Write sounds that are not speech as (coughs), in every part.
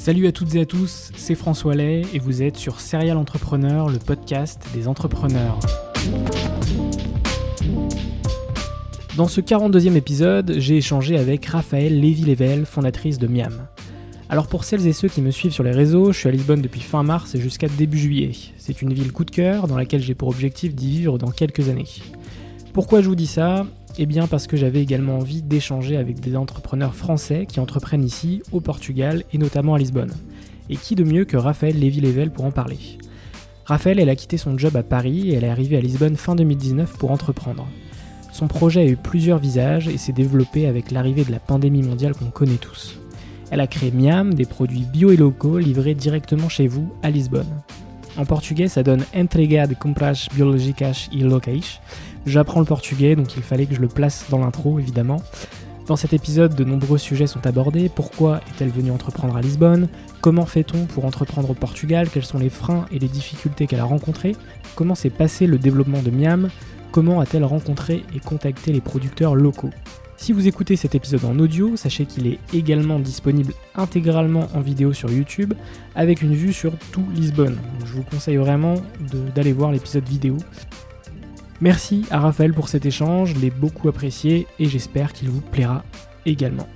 Salut à toutes et à tous, c'est François Lay et vous êtes sur Serial Entrepreneur, le podcast des entrepreneurs. Dans ce 42e épisode, j'ai échangé avec Raphaël Lévy-Lével, fondatrice de Miam. Alors pour celles et ceux qui me suivent sur les réseaux, je suis à Lisbonne depuis fin mars et jusqu'à début juillet. C'est une ville coup de cœur dans laquelle j'ai pour objectif d'y vivre dans quelques années. Pourquoi je vous dis ça? Eh bien parce que j'avais également envie d'échanger avec des entrepreneurs français qui entreprennent ici, au Portugal et notamment à Lisbonne. Et qui de mieux que Raphaël Lévy-Lével pour en parler? Raphaël, elle a quitté son job à Paris et elle est arrivée à Lisbonne fin 2019 pour entreprendre. Son projet a eu plusieurs visages et s'est développé avec l'arrivée de la pandémie mondiale qu'on connaît tous. Elle a créé Miam, des produits bio et locaux livrés directement chez vous à Lisbonne. En portugais, ça donne Entrega de compras biológicas e locais, J'apprends le portugais, donc il fallait que je le place dans l'intro, évidemment. Dans cet épisode, de nombreux sujets sont abordés. Pourquoi est-elle venue entreprendre à Lisbonne? Comment fait-on pour entreprendre au Portugal? Quels sont les freins et les difficultés qu'elle a rencontrés? Comment s'est passé le développement de Miam? Comment a-t-elle rencontré et contacté les producteurs locaux? Si vous écoutez cet épisode en audio, sachez qu'il est également disponible intégralement en vidéo sur YouTube avec une vue sur tout Lisbonne. je vous conseille vraiment d'aller voir l'épisode vidéo. Merci à Raphaël pour cet échange, je l'ai beaucoup apprécié et j'espère qu'il vous plaira également.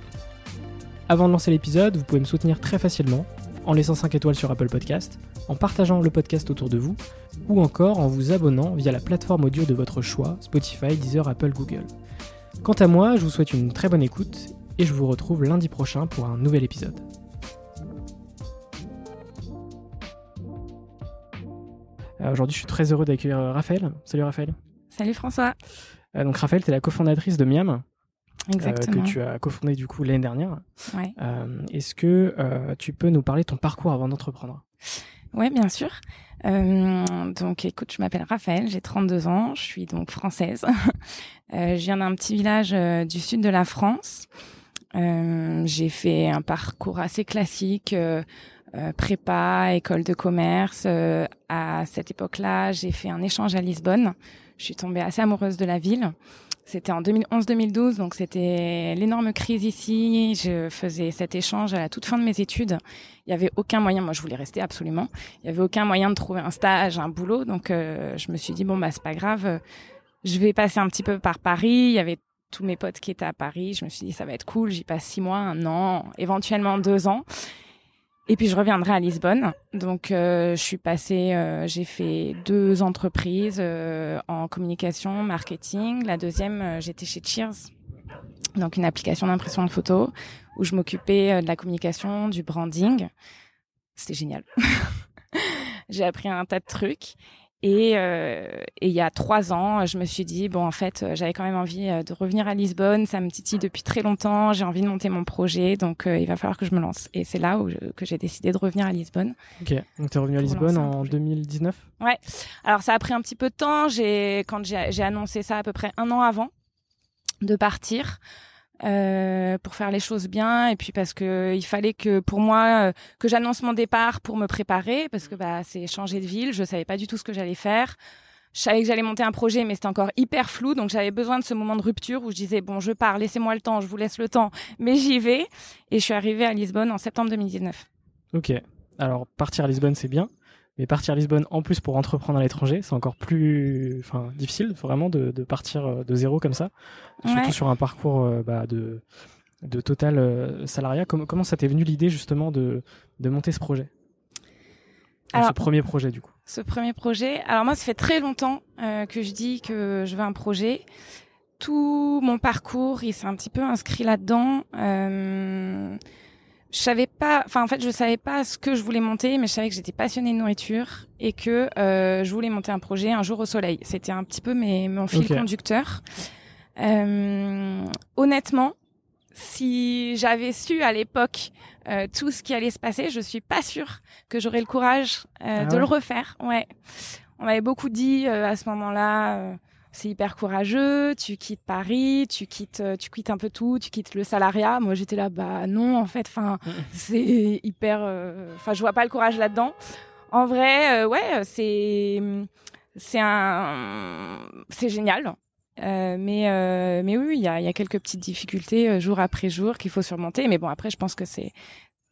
Avant de lancer l'épisode, vous pouvez me soutenir très facilement en laissant 5 étoiles sur Apple Podcast, en partageant le podcast autour de vous, ou encore en vous abonnant via la plateforme audio de votre choix, Spotify, Deezer, Apple, Google. Quant à moi, je vous souhaite une très bonne écoute et je vous retrouve lundi prochain pour un nouvel épisode. Euh, aujourd'hui, je suis très heureux d'accueillir Raphaël. Salut Raphaël. Salut François. Euh, donc Raphaël, tu es la cofondatrice de Miam. Euh, Exactement. que tu as cofondé du coup l'année dernière. Ouais. Euh, Est-ce que tu peux nous parler de ton parcours avant d'entreprendre? Oui, bien sûr. donc écoute, je m'appelle Raphaël, j'ai 32 ans, je suis donc française. (laughs) je viens d'un petit village du sud de la France. j'ai fait un parcours assez classique. prépa, école de commerce. à cette époque-là, j'ai fait un échange à Lisbonne je suis tombée assez amoureuse de la ville. C'était en 2011-2012, donc c'était l'énorme crise ici. Je faisais cet échange à la toute fin de mes études. Il y avait aucun moyen, moi je voulais rester absolument. Il y avait aucun moyen de trouver un stage, un boulot, donc euh, je me suis dit bon bah c'est pas grave, je vais passer un petit peu par Paris. Il y avait tous mes potes qui étaient à Paris. Je me suis dit ça va être cool. J'y passe six mois, un an, éventuellement deux ans. Et puis je reviendrai à Lisbonne. Donc euh, je suis passée, euh, j'ai fait deux entreprises euh, en communication, marketing. La deuxième, j'étais chez Cheers, donc une application d'impression de photos où je m'occupais de la communication, du branding. C'était génial. (laughs) j'ai appris un tas de trucs. Euh, et, il y a trois ans, je me suis dit bon, en fait, euh, j'avais quand même envie euh, de revenir à Lisbonne. Ça me titille depuis très longtemps. J'ai envie de monter mon projet, donc il va falloir que je me lance. Et c'est là où que j'ai décidé de revenir à Lisbonne. Ok, donc tu es revenu à Lisbonne en 2019. Ouais. Alors ça a pris un petit peu de temps. J'ai quand j'ai annoncé ça à peu près un an avant de partir. Euh, pour faire les choses bien et puis parce que il fallait que pour moi euh, que j'annonce mon départ pour me préparer parce que bah c'est changer de ville, je savais pas du tout ce que j'allais faire. Je savais que j'allais monter un projet mais c'était encore hyper flou donc j'avais besoin de ce moment de rupture où je disais bon je pars, laissez-moi le temps, je vous laisse le temps mais j'y vais et je suis arrivée à Lisbonne en septembre 2019. OK. Alors partir à Lisbonne c'est bien. Mais partir à Lisbonne en plus pour entreprendre à l'étranger, c'est encore plus, enfin, difficile vraiment de, de, partir euh, de zéro comme ça, surtout sur un parcours euh, bah, de, de total euh, salariat. Comment, comment ça t'est venu l'idée justement de, de monter ce projet? Alors, Ce premier projet du coup. Ce premier projet. Alors moi, ça fait très longtemps euh, que je dis que je veux un projet. Tout mon parcours, il s'est un petit peu inscrit là-dedans. Euh, je savais pas, enfin en fait je savais pas ce que je voulais monter, mais je savais que j'étais passionnée de nourriture et que euh, je voulais monter un projet un jour au soleil. C'était un petit peu mes, mon fil conducteur. Euh, honnêtement, si j'avais su à l'époque euh, tout ce qui allait se passer, je suis pas sûre que j'aurais le courage euh, ah de le refaire. Ouais, on m'avait beaucoup dit euh, à ce moment-là c'est hyper courageux, tu quittes Paris, tu quittes, euh, tu quittes un peu tout, tu quittes le salariat. Moi, j'étais là, bah non, en fait, enfin, (laughs) c'est hyper, euh, enfin, je vois pas le courage là-dedans. En vrai, euh, ouais, c'est, c'est un, c'est génial. mais mais oui, il y a, y a quelques petites difficultés jour après jour qu'il faut surmonter. Mais bon, après, je pense que c'est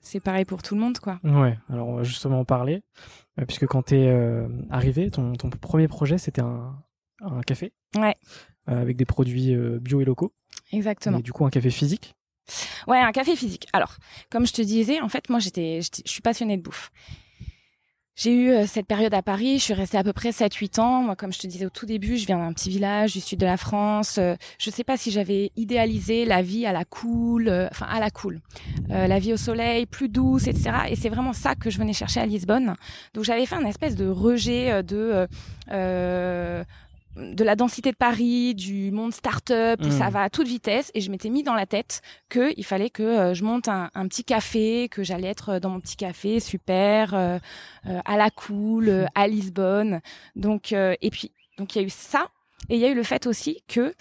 c'est pareil pour tout le monde, quoi. Ouais. Alors, on va justement en parler, puisque quand t'es euh, arrivé, ton, ton premier projet, c'était un, un café. Ouais. Euh, avec des produits euh, bio et locaux. Exactement. Et du coup, un café physique. Ouais, un café physique. Alors, comme je te disais, en fait, moi, j'étais, je suis passionnée de bouffe. J'ai eu euh, cette période à Paris, je suis restée à peu près 7-8 ans. Moi, comme je te disais au tout début, je viens d'un petit village du sud de la France. je sais pas si j'avais idéalisé la vie à la cool, enfin à la cool, la vie au soleil, plus douce, etc. Et c'est vraiment ça que je venais chercher à Lisbonne. Donc j'avais fait un espèce de rejet de de la densité de Paris, du monde start-up, où ça mmh. va à toute vitesse. Et je m'étais mis dans la tête qu'il fallait que euh, je monte un, petit café, que j'allais être euh, dans mon petit café super, euh, à la cool, à Lisbonne. Donc, et puis, donc il y a eu ça. Et il y a eu le fait aussi que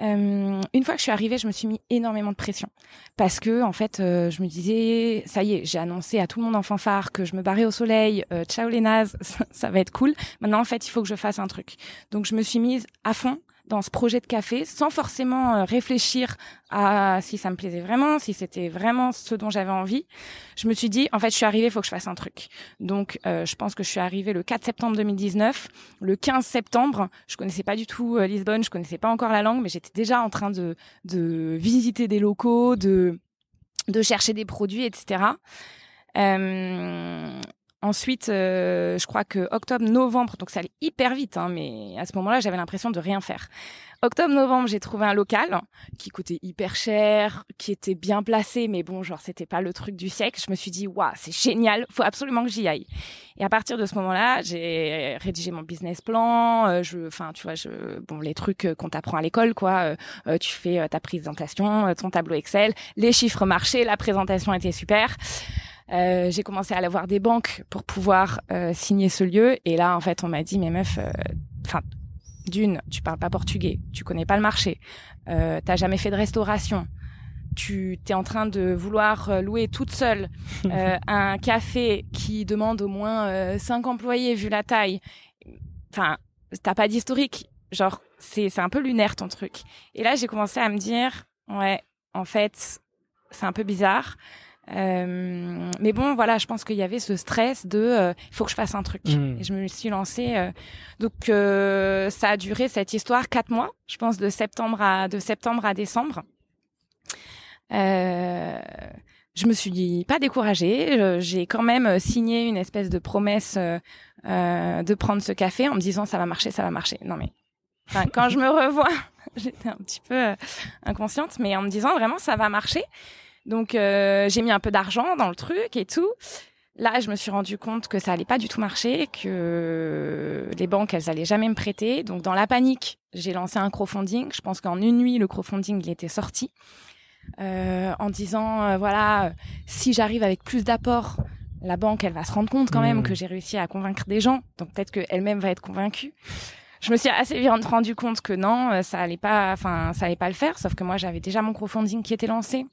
euh, une fois que je suis arrivée, je me suis mis énormément de pression parce que en fait, euh, je me disais, ça y est, j'ai annoncé à tout le monde en fanfare que je me barrais au soleil. Euh, ciao les nazes, (laughs) ça va être cool. Maintenant, en fait, il faut que je fasse un truc. Donc, je me suis mise à fond dans ce projet de café sans forcément euh, réfléchir à si ça me plaisait vraiment, si c'était vraiment ce dont j'avais envie. Je me suis dit, en fait, je suis arrivée, il faut que je fasse un truc. Donc, euh, je pense que je suis arrivée le 4 septembre 2019. Le 15 septembre, je connaissais pas du tout euh, Lisbonne, je connaissais pas encore la langue, mais j'étais déjà en train de, de visiter des locaux, de, de chercher des produits, etc. Ensuite, euh, je crois que octobre-novembre, donc ça allait hyper vite, hein, mais à ce moment-là, j'avais l'impression de rien faire. Octobre-novembre, j'ai trouvé un local qui coûtait hyper cher, qui était bien placé, mais bon, genre c'était pas le truc du siècle. Je me suis dit, waouh, c'est génial, faut absolument que j'y aille. Et à partir de ce moment-là, j'ai rédigé mon business plan. Euh, je, enfin, tu vois, je, bon, les trucs qu'on t'apprend à l'école, quoi. Euh, tu fais ta présentation, ton tableau Excel, les chiffres marchaient, la présentation était super. Euh, j'ai commencé à aller voir des banques pour pouvoir euh, signer ce lieu. Et là, en fait, on m'a dit, mais meuf, euh, enfin, d'une, tu parles pas portugais, tu connais pas le marché, euh, t'as jamais fait de restauration, tu t'es en train de vouloir louer toute seule (laughs) un café qui demande au moins cinq employés vu la taille. Enfin, t'as pas d'historique. Genre, c'est c'est un peu lunaire ton truc. Et là, j'ai commencé à me dire, ouais, en fait, c'est un peu bizarre. Euh, mais bon, voilà, je pense qu'il y avait ce stress de euh, il faut que je fasse un truc. Hmm. Et je me suis lancée. Euh, donc ça a duré cette histoire quatre mois, je pense de septembre à de septembre à décembre. je me suis pas découragée. J'ai quand même signé une espèce de promesse de prendre ce café en me disant ça va marcher, ça va marcher. Non mais enfin, quand je me revois, (laughs) j'étais un petit peu inconsciente, mais en me disant vraiment ça va marcher. Donc euh, j'ai mis un peu d'argent dans le truc et tout. Là, je me suis rendu compte que ça allait pas du tout marcher, que les banques, elles allaient jamais me prêter. Donc, dans la panique, j'ai lancé un crowdfunding. Je pense qu'en une nuit, le crowdfunding, il était sorti. Euh, en disant, euh, voilà, si j'arrive avec plus d'apports, la banque, elle va se rendre compte quand même mmh. que j'ai réussi à convaincre des gens. Donc, peut-être qu'elle-même va être convaincue. je me suis assez vite rendu compte que non, ça allait pas, enfin, ça allait pas le faire. Sauf que moi, j'avais déjà mon crowdfunding qui était lancé.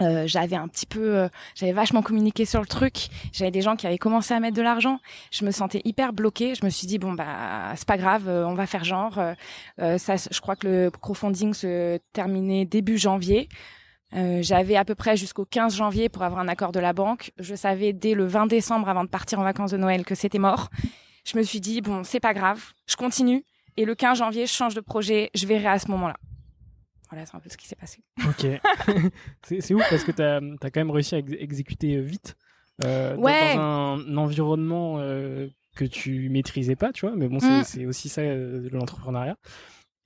Euh, j'avais un petit peu, euh, j'avais vachement communiqué sur le truc. J'avais des gens qui avaient commencé à mettre de l'argent. Je me sentais hyper bloquée. Je me suis dit bon bah c'est pas grave, euh, on va faire genre. ça, je crois que le crowdfunding se terminait début janvier. j'avais à peu près jusqu'au 15 janvier pour avoir un accord de la banque. Je savais dès le 20 décembre avant de partir en vacances de Noël que c'était mort. Je me suis dit bon c'est pas grave, je continue. Et le 15 janvier, je change de projet. Je verrai à ce moment-là. Voilà, c'est un peu ce qui s'est passé. Ok. (laughs) c'est ouf parce que tu as, as, quand même réussi à exécuter euh, vite euh, ouais. dans un environnement euh, que tu maîtrisais pas, tu vois. Mais bon, c'est mm. aussi ça euh, l'entrepreneuriat.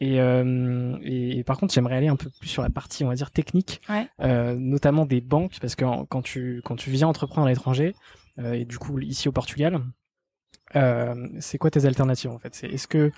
Et, euh, et, et, par contre, j'aimerais aller un peu plus sur la partie, on va dire, technique, ouais. euh, notamment des banques, parce que quand tu, quand tu viens entreprendre à l'étranger, euh, et du coup ici au Portugal, c'est quoi tes alternatives en fait? Est-ce que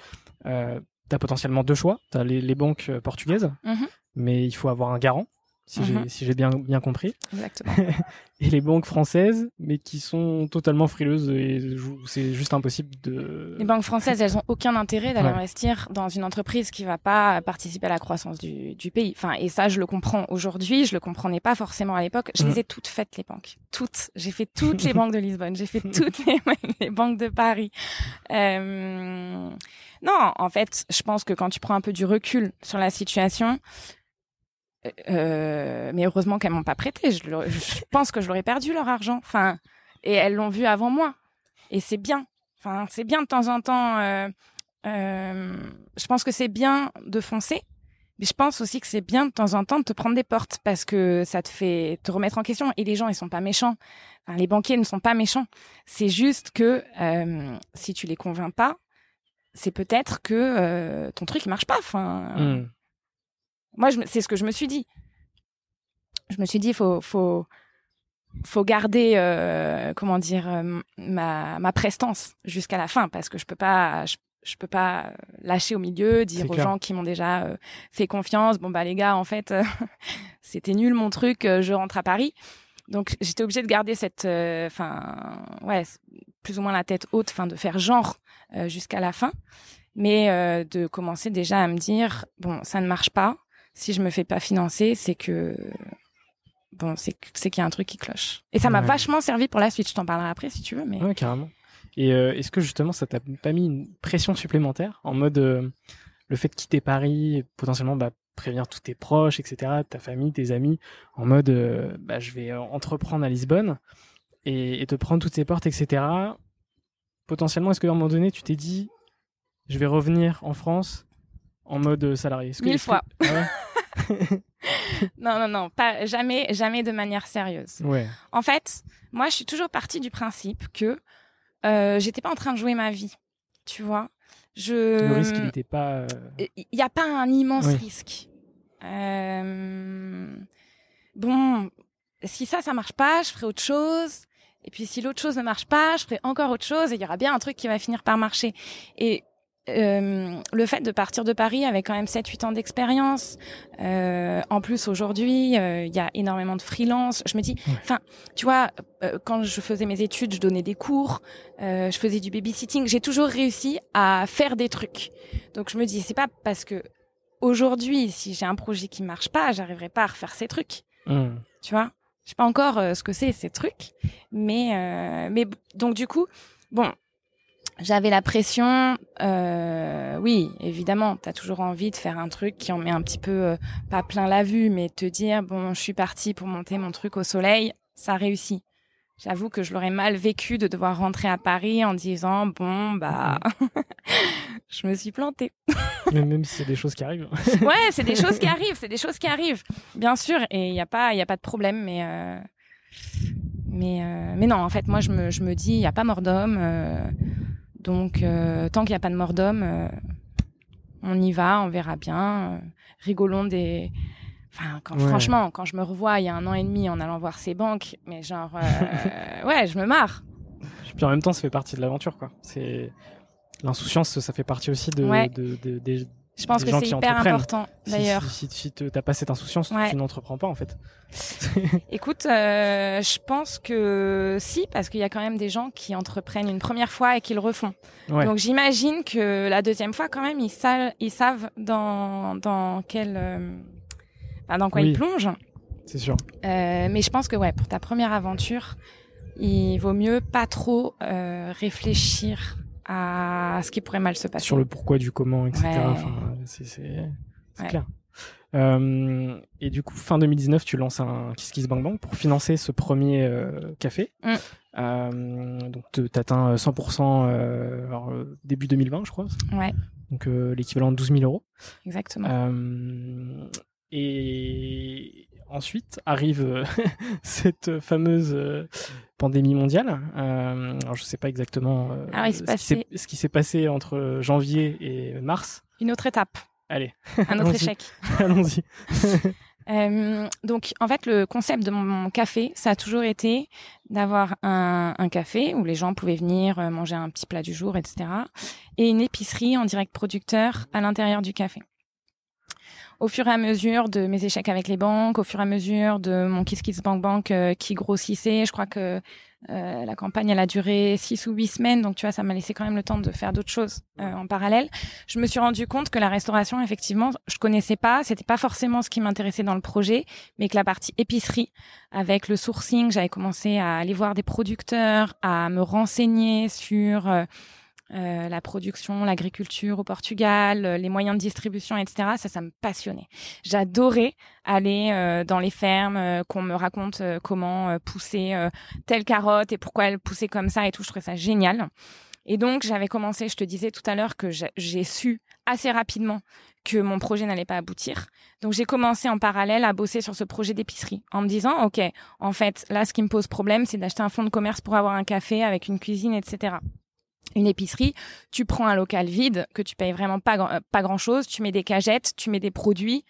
tu as potentiellement deux choix. Tu as les, banques euh, portugaises, mhm. mais il faut avoir un garant, si mhm. j'ai bien, bien compris. Exactement. (laughs) et les banques françaises, mais qui sont totalement frileuses et c'est juste impossible de. Les banques françaises, elles ont aucun intérêt d'aller investir dans une entreprise qui va pas participer à la croissance du, du pays. Enfin, et ça, je le comprends aujourd'hui, je le comprenais pas forcément à l'époque. Je les mhm. ai toutes faites, les banques. Toutes. J'ai fait toutes les (laughs) banques de Lisbonne, j'ai fait toutes les, (laughs) les banques de Paris. Euh non, en fait, je pense que quand tu prends un peu du recul sur la situation, euh, mais heureusement qu'elles m'ont pas prêté. Je, pense que je l'aurais perdu leur argent. Enfin, et elles l'ont vu avant moi. Et c'est bien. Enfin, c'est bien de temps en temps. Euh, euh, je pense que c'est bien de foncer, mais je pense aussi que c'est bien de temps en temps de te prendre des portes parce que ça te fait te remettre en question. Et les gens, ils sont pas méchants. Les banquiers ne sont pas méchants. C'est juste que si tu les convaincs pas, c'est peut-être que euh, ton truc marche pas. Enfin, hmm. moi, c'est ce que je me suis dit. Je me suis dit, faut, faut, faut garder, euh, comment dire, euh, ma, ma prestance jusqu'à la fin, parce que je peux pas, je, peux pas lâcher au milieu, dire aux gens qui m'ont déjà fait confiance, bon bah les gars, en fait, (laughs) c'était nul mon truc, je rentre à Paris. Donc j'étais obligée de garder cette, enfin, ouais, plus ou moins la tête haute, enfin de faire genre euh, jusqu'à la fin, mais euh, de commencer déjà à me dire bon, ça ne marche pas. Si je me fais pas financer, c'est que bon, c'est c'est qu'il y a un truc qui cloche. Et ça m'a vachement servi pour la suite. Je t'en parlerai après si tu veux, mais ouais, carrément. Et euh, est-ce que justement ça t'a pas mis une pression supplémentaire en mode le fait de quitter Paris, potentiellement bah, prévenir tous tes proches, etc., ta famille, tes amis, en mode bah, je vais entreprendre à Lisbonne? Et, et te prendre toutes ces portes, etc potentiellement, est-ce qu'à un moment donné, tu t'es dit, je vais revenir en France en mode salarié? Mille fois. Ah (laughs) non, non, non, pas jamais, jamais de manière sérieuse. Ouais. En fait, moi, je suis toujours partie du principe que euh, j'étais pas en train de jouer ma vie, tu vois? Je. Le risque, il n'était pas. Euh, il n'y a pas un immense risque. Euh... Bon, si ça, ça marche pas, je ferai autre chose. Et puis si l'autre chose ne marche pas, je ferai encore autre chose et il y aura bien un truc qui va finir par marcher. Et euh, le fait de partir de Paris avec quand même 7-8 ans d'expérience, euh, en plus aujourd'hui, euh, il y a énormément de freelance. Je me dis, enfin, tu vois, euh, quand je faisais mes études, je donnais des cours, euh, je faisais du babysitting. J'ai toujours réussi à faire des trucs. Donc je me dis, c'est pas parce que aujourd'hui, si j'ai un projet qui marche pas, j'arriverai pas à refaire ces trucs. Mmh. Tu vois? Je sais pas encore euh, ce que c'est ces trucs, mais euh, mais donc du coup, bon, j'avais la pression. Euh, oui, évidemment, t'as toujours envie de faire un truc qui en met un petit peu euh, pas plein la vue, mais te dire bon, je suis partie pour monter mon truc au soleil, ça réussit. J'avoue que je l'aurais mal vécu de devoir rentrer à Paris en disant bon bah (laughs) je me suis plantée. (laughs) même si c'est des choses qui arrivent. (laughs) ouais, c'est des choses qui arrivent, c'est des choses qui arrivent, bien sûr, et il y a pas il a pas de problème, mais euh... mais euh... mais non, en fait moi je me je me dis il y a pas mort d'homme, euh... donc tant qu'il y a pas de mort d'homme, on y va, on verra bien, rigolons des Enfin, quand, franchement, quand je me revois il y a un an et demi en allant voir ces banques, mais genre, euh, (laughs) ouais, je me marre. Puis en même temps, ça fait partie de l'aventure, quoi. C'est l'insouciance, ça fait partie aussi de, de, de, Je pense que c'est hyper important, d'ailleurs. Si, si, si tu n'as pas cette insouciance, Ouais. tu n'entreprends pas en fait. (laughs) Écoute, euh, je pense que si, parce qu'il y a quand même des gens qui entreprennent une première fois et qui le refont. Ouais. Donc j'imagine que la deuxième fois, quand même, ils, savent, ils savent dans, dans quel, euh, enfin, dans quoi Oui. ils plongent. C'est sûr. Euh, mais je pense que ouais, pour ta première aventure, il vaut mieux pas trop euh, réfléchir à ce qui pourrait mal se passer. Sur le pourquoi du comment, etc. Ouais. Enfin, c'est Ouais. clair. Euh, et du coup, fin 2019, tu lances un Kiss Kiss Bang Bang pour financer ce premier euh, café. Mm. Euh, donc, tu atteins 100% euh, alors, euh, début 2020, je crois. Ouais, Donc, l'équivalent de 12 000 euros. exactement. Et ensuite arrive euh, (laughs) cette fameuse euh, pandémie mondiale. Euh, alors je sais pas exactement euh, Alors, il se ce qui s'est- passait- ce qui s'est passé entre janvier et mars. Une autre étape, Allez, un autre échec. (laughs) allons-y. (laughs) Euh, donc, en fait, le concept de mon, café, ça a toujours été d'avoir un, un café où les gens pouvaient venir manger un petit plat du jour, etc. Et une épicerie en direct producteur à l'intérieur du café. Au fur et à mesure de mes échecs avec les banques, au fur et à mesure de mon Kiss Kiss Bank Bank euh, qui grossissait, je crois que euh, la campagne elle a duré six ou huit semaines, donc tu vois ça m'a laissé quand même le temps de faire d'autres choses euh, en parallèle. Je me suis rendu compte que la restauration effectivement je connaissais pas, c'était pas forcément ce qui m'intéressait dans le projet, mais que la partie épicerie avec le sourcing, j'avais commencé à aller voir des producteurs, à me renseigner sur euh, la production, l'agriculture au Portugal, euh, les moyens de distribution, etc. Ça, ça me passionnait. J'adorais aller euh, dans les fermes, euh, qu'on me raconte comment pousser telle carotte et pourquoi elle poussait comme ça et tout. Je trouvais ça génial. Et donc, j'avais commencé, je te disais tout à l'heure que j'ai su assez rapidement que mon projet n'allait pas aboutir. Donc, j'ai commencé en parallèle à bosser sur ce projet d'épicerie en me disant, OK, en fait, là, ce qui me pose problème, c'est d'acheter un fonds de commerce pour avoir un café avec une cuisine, etc une épicerie, tu prends un local vide que tu payes vraiment pas euh, pas grand chose, tu mets des cagettes, tu mets des produits.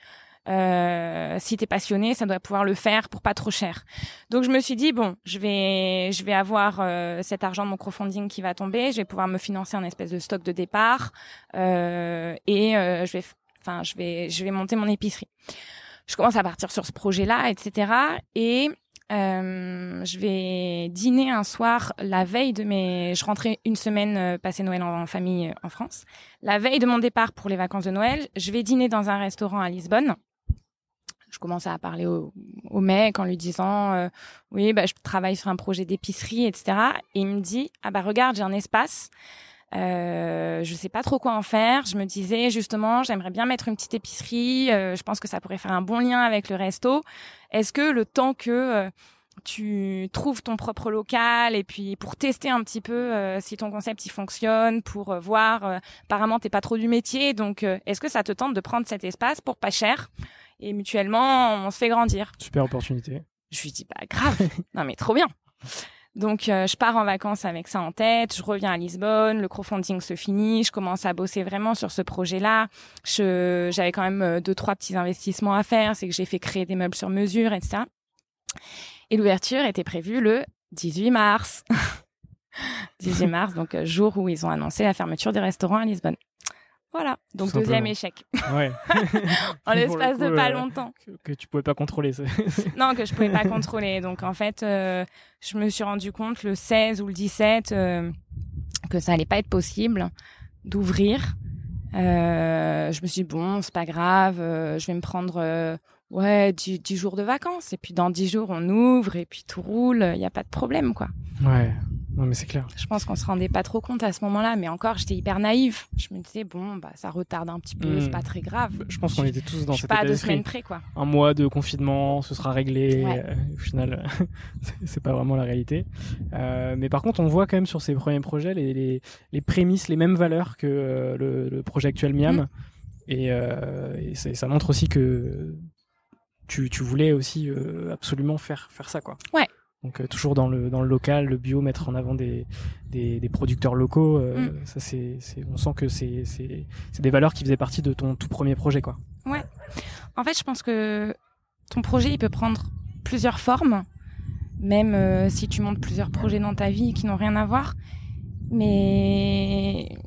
Euh, si t'es passionné, ça doit pouvoir le faire pour pas trop cher. Donc je me suis dit bon, je vais je vais avoir euh, cet argent de mon crowdfunding qui va tomber, je vais pouvoir me financer un espèce de stock de départ euh, et euh, je vais enfin je vais je vais monter mon épicerie. Je commence à partir sur ce projet-là, etc. Et je vais dîner un soir la veille de mes. Je rentrais une semaine euh, passer Noël en, en famille euh, en France. La veille de mon départ pour les vacances de Noël, je vais dîner dans un restaurant à Lisbonne. Je commence à parler au, au mec en lui disant euh, oui bah je travaille sur un projet d'épicerie etc. Et il me dit ah bah regarde j'ai un espace. Euh, je sais pas trop quoi en faire. Je me disais justement, j'aimerais bien mettre une petite épicerie. Euh, je pense que ça pourrait faire un bon lien avec le resto. Est-ce que le temps que euh, tu trouves ton propre local et puis pour tester un petit peu euh, si ton concept il fonctionne, pour euh, voir, apparemment t'es pas trop du métier, donc est-ce que ça te tente de prendre cet espace pour pas cher et mutuellement on se fait grandir? Super opportunité. Je lui dis bah grave, (laughs) non mais trop bien. Donc euh, je pars en vacances avec ça en tête, je reviens à Lisbonne, le crowdfunding se finit, je commence à bosser vraiment sur ce projet-là. Je j'avais quand même euh, deux trois petits investissements à faire, c'est que j'ai fait créer des meubles sur mesure, etc. Et l'ouverture était prévue le 18 mars. (laughs) 18 mars, donc euh, jour où ils ont annoncé la fermeture des restaurants à Lisbonne. Voilà, donc deuxième échec Ouais. (laughs) en le l'espace de pas euh, longtemps. que, que tu pouvais pas contrôler. ça. (laughs) Non, que je pouvais pas contrôler. Donc en fait, euh, je me suis rendu compte le 16 ou le 17 euh, que ça allait pas être possible d'ouvrir. Euh, je me suis dit, bon, c'est pas grave, euh, je vais me prendre ouais 10, 10 jours de vacances et puis dans 10 jours on ouvre et puis tout roule, il y a pas de problème quoi. ouais. Non mais c'est clair. Je pense qu'on se rendait pas trop compte à ce moment-là, mais encore j'étais hyper naïf. Je me disais bon bah ça retarde un petit peu, Hmm. c'est pas très grave. Je pense qu'on était tous dans je suis cet pas deux semaines près quoi. un mois de confinement, ce sera réglé. Ouais. Euh, au final, (laughs) c'est- pas vraiment la réalité. Euh, mais par contre, on voit quand même sur ces premiers projets les, les, les prémices, les mêmes valeurs que euh, le, le projet actuel Miam. Mm. Et, euh, ça montre aussi que tu, tu voulais aussi euh, absolument faire, faire ça, quoi. Ouais. Donc euh, toujours dans le dans le local, le bio, mettre en avant des des, des producteurs locaux. euh, Mm. Ça c'est on sent que c'est c'est des valeurs qui faisaient partie de ton tout premier projet, quoi. En fait, je pense que ton projet, il peut prendre plusieurs formes, même euh, si tu montes plusieurs projets dans ta vie qui n'ont rien à voir. Mais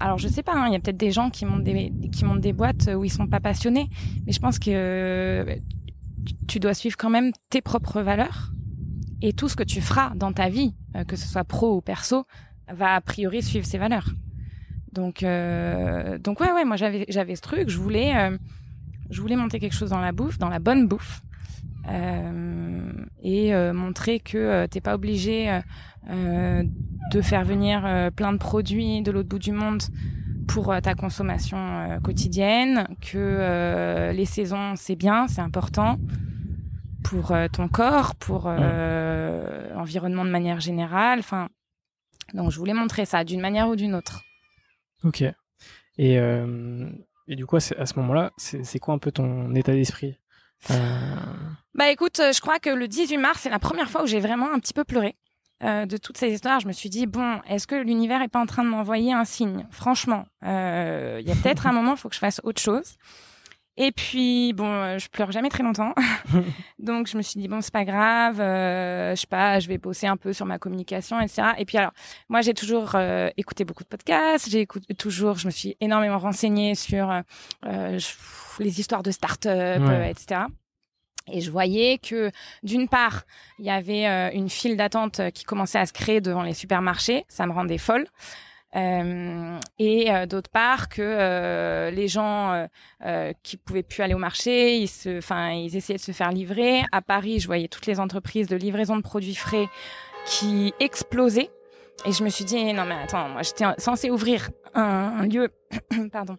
alors je sais pas, hein, il y a peut-être des gens qui montent des qui montent des boîtes où ils sont pas passionnés, mais je pense que euh, tu dois suivre quand même tes propres valeurs et tout ce que tu feras dans ta vie, euh, que ce soit pro ou perso, va a priori suivre ces valeurs. Donc euh, donc ouais ouais, moi j'avais j'avais ce truc, je voulais je voulais monter quelque chose dans la bouffe, dans la bonne bouffe. Et montrer que t'es pas obligé de faire venir euh, plein de produits de l'autre bout du monde pour euh, ta consommation euh, quotidienne, que les saisons c'est bien, c'est important pour ton corps, pour l'environnement de manière générale. Enfin, donc je voulais montrer ça d'une manière ou d'une autre. Ok. Et, et du coup, à ce moment-là, c'est quoi un peu ton état d'esprit? Bah écoute, je crois que le 18 mars, c'est la première fois où j'ai vraiment un petit peu pleuré. Euh, de toutes ces histoires, je me suis dit bon, est-ce que l'univers est pas en train de m'envoyer un signe? Franchement, euh, il y a peut-être un moment, il faut que je fasse autre chose. Et puis bon, euh, je pleure jamais très longtemps, (laughs) donc je me suis dit bon, c'est pas grave, je sais pas, je vais bosser un peu sur ma communication, etc. Et puis alors, moi j'ai toujours écouté beaucoup de podcasts, j'ai écouté toujours, je me suis énormément renseignée sur les histoires de start-up, etc. Et je voyais que d'une part, il y avait euh, une file d'attente qui commençait à se créer devant les supermarchés, ça me rendait folle. Euh, et euh, d'autre part que euh, les gens qui pouvaient plus aller au marché, ils se, enfin, ils essayaient de se faire livrer. À Paris, je voyais toutes les entreprises de livraison de produits frais qui explosaient. Et je me suis dit non mais attends, moi j'étais censée ouvrir un, lieu, (coughs) pardon,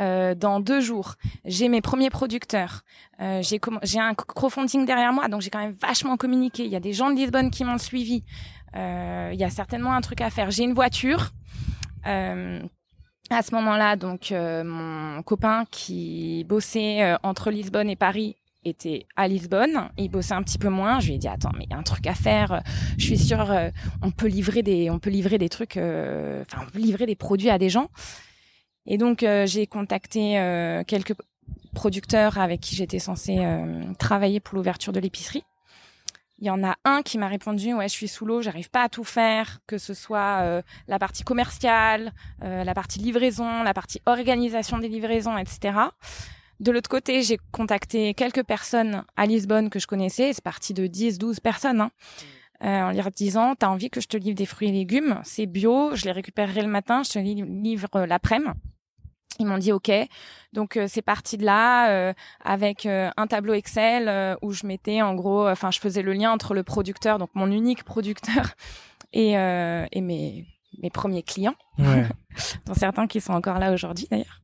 euh, dans deux jours. J'ai mes premiers producteurs. Euh, j'ai j'ai un crowdfunding derrière moi, donc j'ai quand même vachement communiqué. Il y a des gens de Lisbonne qui m'ont suivi. Euh, il y a certainement un truc à faire. J'ai une voiture. Euh, à ce moment-là, donc euh, mon copain qui bossait euh, entre Lisbonne et Paris était à Lisbonne, il bossait un petit peu moins. Je lui ai dit attends, mais il y a un truc à faire. Je suis sûre, euh, on peut livrer des, on peut livrer des trucs, euh, enfin, on peut livrer des produits à des gens. Et donc euh, j'ai contacté quelques producteurs avec qui j'étais censée travailler pour l'ouverture de l'épicerie. Il y en a un qui m'a répondu ouais je suis sous l'eau, j'arrive pas à tout faire, que ce soit la partie commerciale, la partie livraison, la partie organisation des livraisons, etc. De l'autre côté, j'ai contacté quelques personnes à Lisbonne que je connaissais. C'est parti de 10, 12 personnes. Hein, euh, en leur disant, t'as envie que je te livre des fruits et légumes, c'est bio, je les récupérerai le matin, je te livre euh, l'après-midi. Ils m'ont dit OK. Donc euh, c'est parti de là avec un tableau Excel où je mettais en gros, enfin je faisais le lien entre le producteur, donc mon unique producteur, (laughs) et, et mes mes premiers clients, ouais. (laughs) dont certains qui sont encore là aujourd'hui d'ailleurs.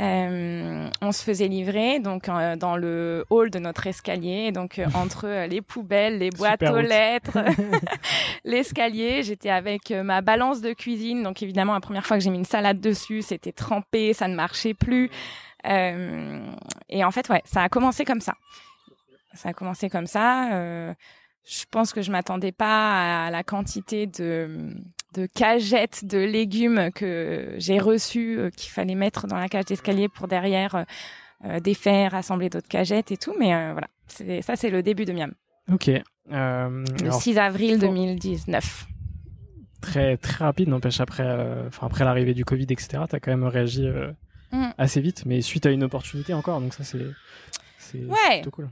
Euh, on se faisait livrer donc euh, dans le hall de notre escalier, donc euh, (laughs) entre les poubelles, les boîtes aux lettres, (laughs) (laughs) l'escalier. J'étais avec ma balance de cuisine, donc évidemment la première fois que j'ai mis une salade dessus, c'était trempé, ça ne marchait plus. et en fait, ouais, ça a commencé comme ça. Ça a commencé comme ça je pense que je m'attendais pas à la quantité de, de cagettes de légumes que j'ai reçues, euh, qu'il fallait mettre dans la cage d'escalier pour derrière euh, euh défaire, assembler d'autres cagettes et tout. Mais voilà, ça c'est le début de Miam. Ok. le 6 avril 2019. Très très rapide, n'empêche après, enfin après l'arrivée du Covid, etc. T'as quand même réagi mm. assez vite, mais suite à une opportunité encore. Donc ça c'est c'est ouais. plutôt cool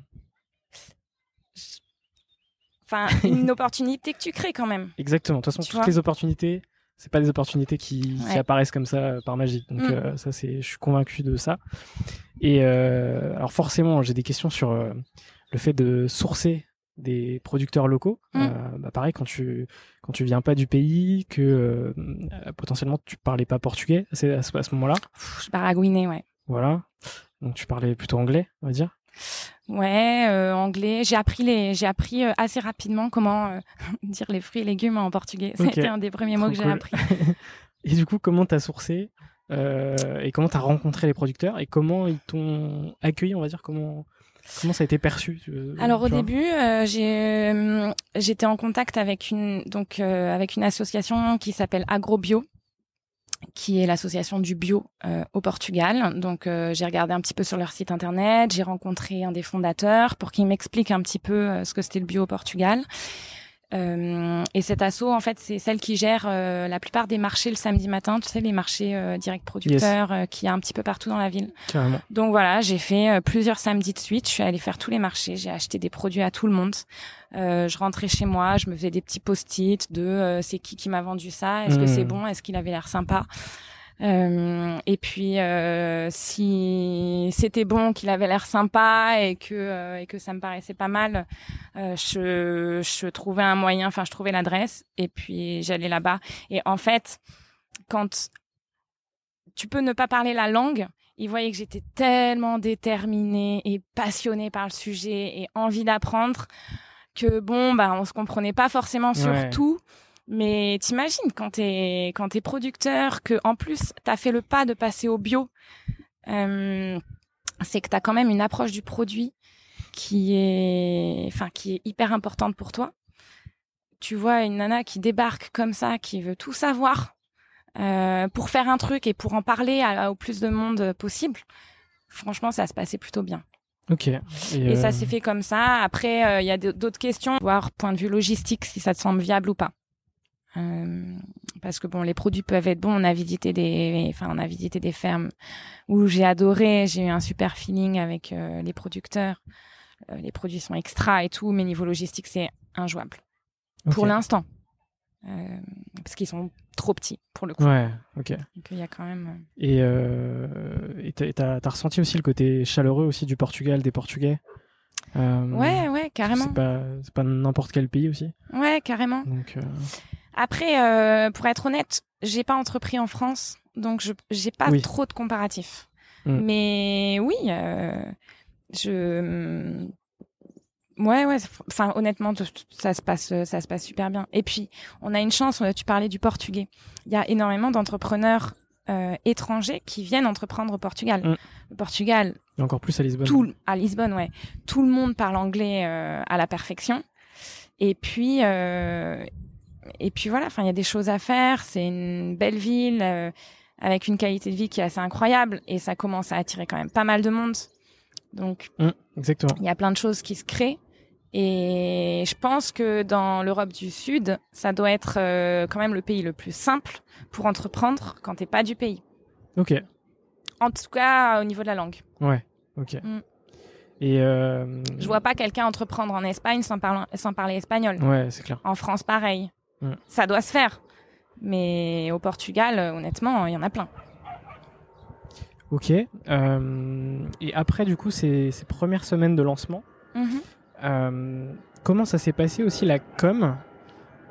enfin (laughs) une opportunité que tu crées quand même. Exactement. De toute façon, toutes les opportunités, c'est pas des opportunités qui, qui apparaissent comme ça euh, par magie. Donc mm. euh, ça, c'est, je suis convaincu de ça. Et euh, alors forcément, j'ai des questions sur euh, le fait de sourcer des producteurs locaux. Mm. Bah pareil, quand tu quand tu viens pas du pays, que potentiellement tu parlais pas portugais, c'est à ce, à ce moment-là. Je baragouinais, ouais. Voilà. Donc tu parlais plutôt anglais, on va dire. Ouais, euh, anglais. J'ai appris les, j'ai appris euh, assez rapidement comment euh, (laughs) dire les fruits et légumes en portugais. C'était un des premiers mots que j'ai appris. (laughs) et du coup, comment t'as sourcé et comment t'as rencontré les producteurs et comment ils t'ont accueilli, on va dire comment comment ça a été perçu Alors au début, j'ai j'étais en contact avec une donc avec une association qui s'appelle AgroBio qui est l'association du bio euh, au Portugal. Donc euh, j'ai regardé un petit peu sur leur site internet, j'ai rencontré un des fondateurs pour qu'il m'explique un petit peu euh, ce que c'était le bio au Portugal. Euh, et cet asso, en fait, c'est celle qui gère euh, la plupart des marchés le samedi matin. Tu sais, les marchés euh, direct producteurs euh, qui y a un petit peu partout dans la ville. Carrément. Donc voilà, j'ai fait plusieurs samedis de suite. Je suis allée faire tous les marchés. J'ai acheté des produits à tout le monde. Euh, je rentrais chez moi, je me faisais des petits post-it de euh, c'est qui qui m'a vendu ça, est-ce que c'est bon, est-ce qu'il avait l'air sympa? Euh, et puis euh, si c'était bon, qu'il avait l'air sympa et que euh, et que ça me paraissait pas mal, euh, je je trouvais un moyen, enfin je trouvais l'adresse et puis j'allais là-bas. Et en fait, quand tu peux ne pas parler la langue, ils voyaient que j'étais tellement déterminée et passionnée par le sujet et envie d'apprendre que bon bah on se comprenait pas forcément sur Ouais. tout. Mais t'imagines quand t'es quand t'es producteur que en plus t'as fait le pas de passer au bio, euh, c'est que t'as quand même une approche du produit qui est enfin qui est hyper importante pour toi. Tu vois une nana qui débarque comme ça, qui veut tout savoir euh, pour faire un truc et pour en parler à- au plus de monde possible. Franchement, ça se passait plutôt bien. Ok. Et, Et euh, ça s'est fait comme ça. Après, euh, il y a d'autres questions, voir point de vue logistique si ça te semble viable ou pas. Euh, parce que bon, les produits peuvent être bons. On a visité des, enfin, on a visité des fermes où j'ai adoré. J'ai eu un super feeling avec euh, les producteurs. Euh, les produits sont extra et tout, mais niveau logistique, c'est injouable pour l'instant, parce qu'ils sont trop petits pour le coup. Ouais. Ok. Donc il y a quand même. euh, Et euh, et t'as- t'as ressenti aussi le côté chaleureux aussi du Portugal, des Portugais? Euh, Ouais, ouais, carrément. C'est pas pas n'importe quel pays aussi. Ouais, carrément. Donc euh, Après, euh, pour être honnête, j'ai pas entrepris en France, donc je j'ai pas Oui. trop de comparatifs. Mm. Mais oui, euh, je ouais ouais. Enfin, honnêtement, ça se passe ça se passe super bien. Et puis, on a une chance. Tu parlais du portugais. Il y a énormément d'entrepreneurs euh, étrangers qui viennent entreprendre au Portugal. Mm. Le Portugal, et encore plus à Lisbonne. tout à Lisbonne, ouais. Tout le monde parle anglais euh, à la perfection. Et puis, euh, et puis voilà. Enfin, il y a des choses à faire. C'est une belle ville euh, avec une qualité de vie qui est assez incroyable et ça commence à attirer quand même pas mal de monde. Donc, Mm, exactement. il y a plein de choses qui se créent. Et je pense que dans l'Europe du Sud, ça doit être euh, quand même le pays le plus simple pour entreprendre quand t'es pas du pays. Ok. En tout cas, au niveau de la langue. Ouais. Ok. Mm. Et euh, Je vois pas quelqu'un entreprendre en Espagne sans, parler sans parler espagnol. Ouais, c'est clair. En France, pareil. Mm. Ça doit se faire. Mais au Portugal, honnêtement, il y en a plein. Ok. Euh, et après, du coup, ces, ces premières semaines de lancement, Mhm. euh, comment ça s'est passé aussi la com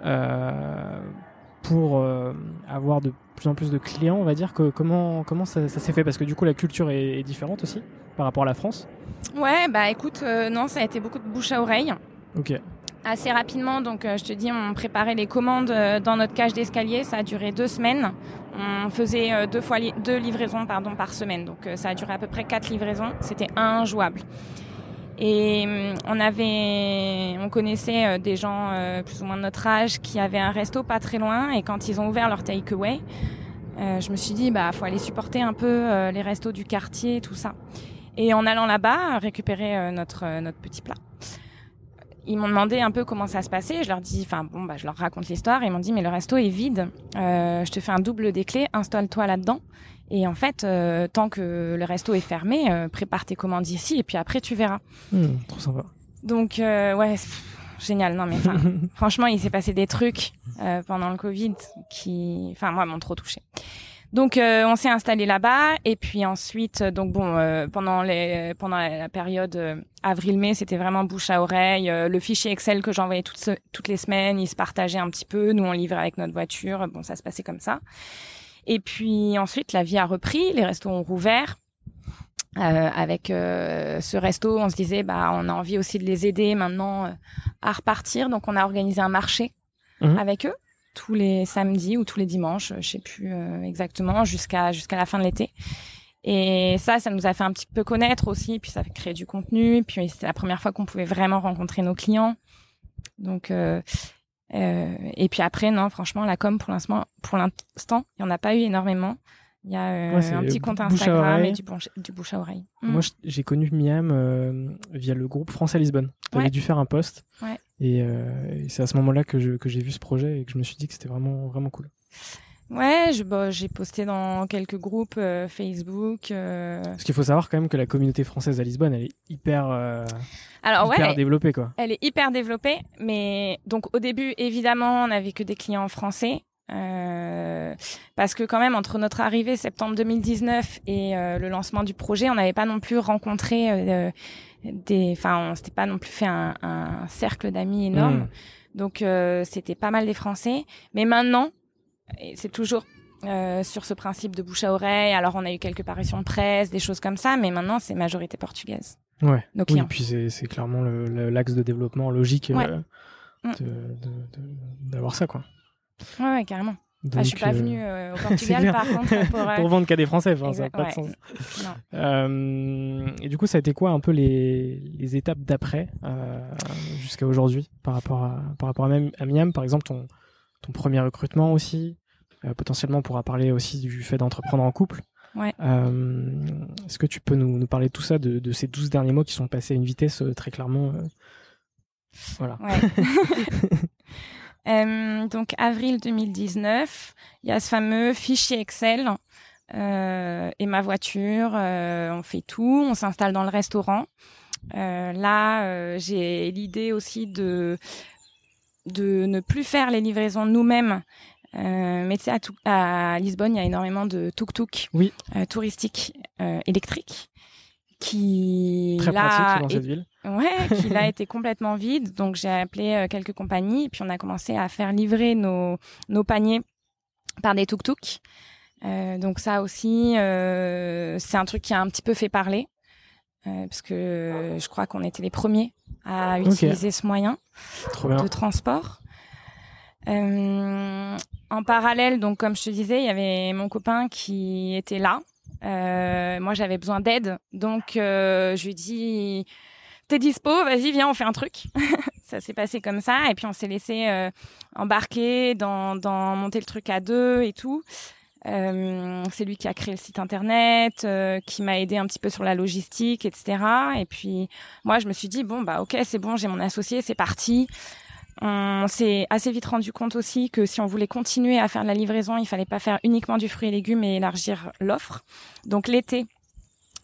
euh, pour euh, avoir de plus en plus de clients, on va dire que comment comment ça, ça s'est fait? Parce que du coup la culture est, est différente aussi par rapport à la France. Ouais, bah écoute, euh, non, ça a été beaucoup de bouche à oreille. Ok. Assez rapidement, donc euh, je te dis, on préparait les commandes euh, dans notre cage d'escalier. Ça a duré deux semaines. On faisait euh, deux fois li- deux livraisons pardon par semaine, donc euh, ça a duré à peu près quatre livraisons. C'était injouable. Et hum, on avait, on connaissait euh, des gens euh, plus ou moins de notre âge qui avaient un resto pas très loin. Et quand ils ont ouvert leur takeaway, euh, je me suis dit, bah faut aller supporter un peu les restos du quartier, tout ça. Et en allant là-bas, récupérer notre notre petit plat ils m'ont demandé un peu comment ça se passait. Je leur dis, enfin bon, bah, je leur raconte l'histoire. Ils m'ont dit, mais le resto est vide. Je te fais un double des clés, installe-toi là-dedans. Et en fait, euh, tant que le resto est fermé, euh, prépare tes commandes ici et puis après tu verras. Hmm, trop sympa. Donc euh, ouais, c'est- pff, génial. Non mais (laughs) franchement, il s'est passé des trucs euh, pendant le Covid qui, enfin moi, m'ont trop touché. Donc euh, on s'est installé là-bas et puis ensuite euh, donc bon euh, pendant les pendant la, période euh, avril-mai c'était vraiment bouche à oreille Euh, le fichier Excel que j'envoyais toutes toutes les semaines il se partageait un petit peu nous on livrait avec notre voiture bon ça se passait comme ça et puis ensuite la vie a repris les restos ont rouvert euh, avec euh, ce resto on se disait bah on a envie aussi de les aider maintenant euh, à repartir donc on a organisé un marché Mhm. avec eux tous les samedis ou tous les dimanches, je sais plus euh, exactement, jusqu'à jusqu'à la fin de l'été. Et ça, ça nous a fait un petit peu connaître aussi, puis ça fait créer du contenu, puis c'était la première fois qu'on pouvait vraiment rencontrer nos clients. Donc euh, euh, et puis après, non, franchement, la com pour l'instant, pour l'instant, il y en a pas eu énormément. Il y a euh, Ouais, un petit compte Instagram et du, du bouche à oreille. Mm. Moi, j'ai connu Miam euh, via le groupe France à Lisbonne. Tu Ouais. dû faire un post. Ouais. Et, et c'est à ce moment-là que j'ai vu ce projet et que je me suis dit que c'était vraiment, vraiment cool. Ouais, je, bah, j'ai posté dans quelques groupes euh, Facebook. Euh... Parce qu'il faut savoir quand même que la communauté française à Lisbonne, elle est hyper, euh, Alors hyper ouais, développée quoi. elle est hyper développée, mais donc au début, évidemment, on n'avait que des clients français. Euh, parce que quand même entre notre arrivée septembre 2019 et euh, le lancement du projet, on n'avait pas non plus rencontré euh, des, enfin, on s'était pas non plus fait un, un cercle d'amis énorme. Mm. Donc euh, c'était pas mal des Français. Mais maintenant, et c'est toujours euh, sur ce principe de bouche à oreille. Alors on a eu quelques parutions de presse, des choses comme ça, mais maintenant c'est majorité portugaise. Ouais. Nos Oui, clients. puis c'est, clairement l'axe de développement logique Ouais. euh, d'avoir ça quoi. Ouais, ouais, carrément. Donc, Ah, je suis pas euh, venue euh, au (laughs) Portugal par contre pour. (laughs) euh, pour vendre qu'à des Français, enfin, ça n'a pas de sens. (laughs) Euh, et du coup, ça a été quoi un peu les, les étapes d'après jusqu'à aujourd'hui par rapport à par rapport à, même, à Miam, par exemple, ton ton premier recrutement aussi. Euh, potentiellement, on pourra parler aussi du fait d'entreprendre en couple. Ouais. Euh, Est-ce que tu peux nous, nous parler de tout ça, de, de ces 12 derniers mois qui sont passés à une vitesse euh, très clairement Voilà. Ouais. (laughs) Donc avril 2019, il y a ce fameux fichier Excel euh, et ma voiture. euh, on fait tout, on s'installe dans le restaurant. Euh, là, j'ai l'idée aussi de de ne plus faire les livraisons nous-mêmes. Euh, mais tu sais, à, Lisbonne, il y a énormément de tuk-tuk Oui. euh, touristiques euh, électriques qui Très là, pratique dans est- cette ville. Ouais, qu'il a (laughs) été complètement vide. Donc j'ai appelé quelques compagnies et puis on a commencé à faire livrer nos, nos paniers par des tuk-tuk. Donc ça aussi, c'est un truc qui a un petit peu fait parler. parce que je crois qu'on était les premiers à utiliser ce moyen Trop bien. de transport. Euh, en parallèle, donc comme je te disais, il y avait mon copain qui était là. Euh, moi, j'avais besoin d'aide, donc euh, je lui ai dit "T'es dispo Vas-y, viens, on fait un truc." (laughs) ça s'est passé comme ça, et puis on s'est laissé embarquer dans, dans monter le truc à deux et tout. Euh, c'est lui qui a créé le site internet, euh, qui m'a aidé un petit peu sur la logistique, etc. Et puis moi, je me suis dit bon bah ok, c'est bon, j'ai mon associé, c'est parti. On s'est assez vite rendu compte aussi que si on voulait continuer à faire de la livraison, il fallait pas faire uniquement du fruit et légumes et élargir l'offre. Donc l'été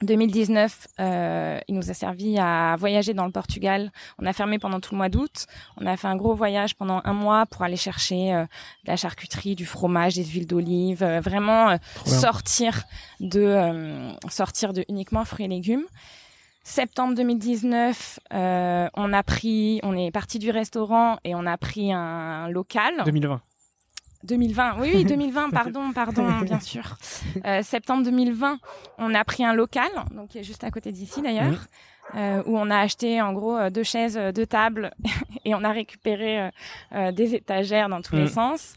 2019, euh, il nous a servi à voyager dans le Portugal. On a fermé pendant tout le mois d'août. On a fait un gros voyage pendant un mois pour aller chercher euh, de la charcuterie, du fromage, des huiles d'olive, euh, vraiment euh, sortir de euh, sortir de uniquement fruits et légumes. Septembre 2019, euh, on a pris, on est parti du restaurant et on a pris un local. 2020. 2020, oui, oui, (laughs) 2020, pardon, pardon, bien sûr. (laughs) Euh, septembre 2020, on a pris un local, donc qui est juste à côté d'ici d'ailleurs, euh, où on a acheté en gros euh, deux chaises, euh, deux tables, (laughs) et on a récupéré euh, euh, des étagères dans tous Mm. les sens.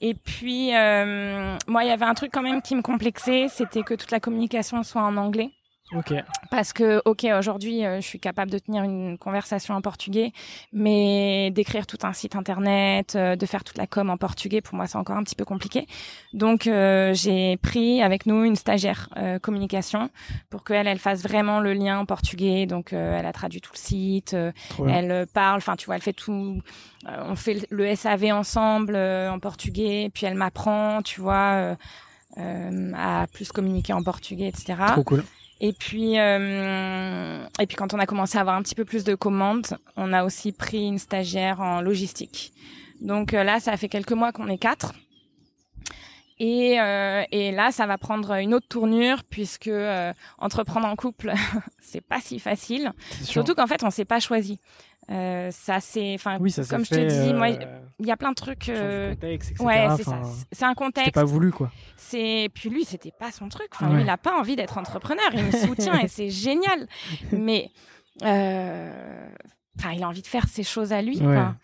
Et puis, euh, moi, il y avait un truc quand même qui me complexait, c'était que toute la communication soit en anglais. Ok. Parce que, ok, aujourd'hui, euh, je suis capable de tenir une conversation en portugais, mais d'écrire tout un site internet, euh, de faire toute la com en portugais, pour moi, c'est encore un petit peu compliqué. Donc, euh, j'ai pris avec nous une stagiaire euh, communication pour qu'elle, elle fasse vraiment le lien en portugais. Donc, euh, elle a traduit tout le site, euh, elle parle, enfin, tu vois, elle fait tout. euh, on fait le SAV ensemble euh, en portugais, puis elle m'apprend, tu vois, euh, euh, à plus communiquer en portugais, etc. Trop cool. Et puis, euh, et puis quand on a commencé à avoir un petit peu plus de commandes, on a aussi pris une stagiaire en logistique. Donc euh, là, ça fait quelques mois qu'on est quatre. Et, euh, et là, ça va prendre une autre tournure puisque euh, entreprendre en couple, (laughs) c'est pas si facile. C'est. Surtout qu'en fait, on s'est pas choisi. Euh, ça c'est, enfin, oui, comme je te dis, moi, euh, il y a plein de trucs. euh, contexte, ouais, c'est ça. C'est un contexte. pas voulu, quoi. C'est puis lui, c'était pas son truc. Enfin, Ouais. lui, il a pas envie d'être entrepreneur. Il me soutient et c'est génial. (laughs) Mais euh, enfin, il a envie de faire ses choses à lui. Ouais. Quoi.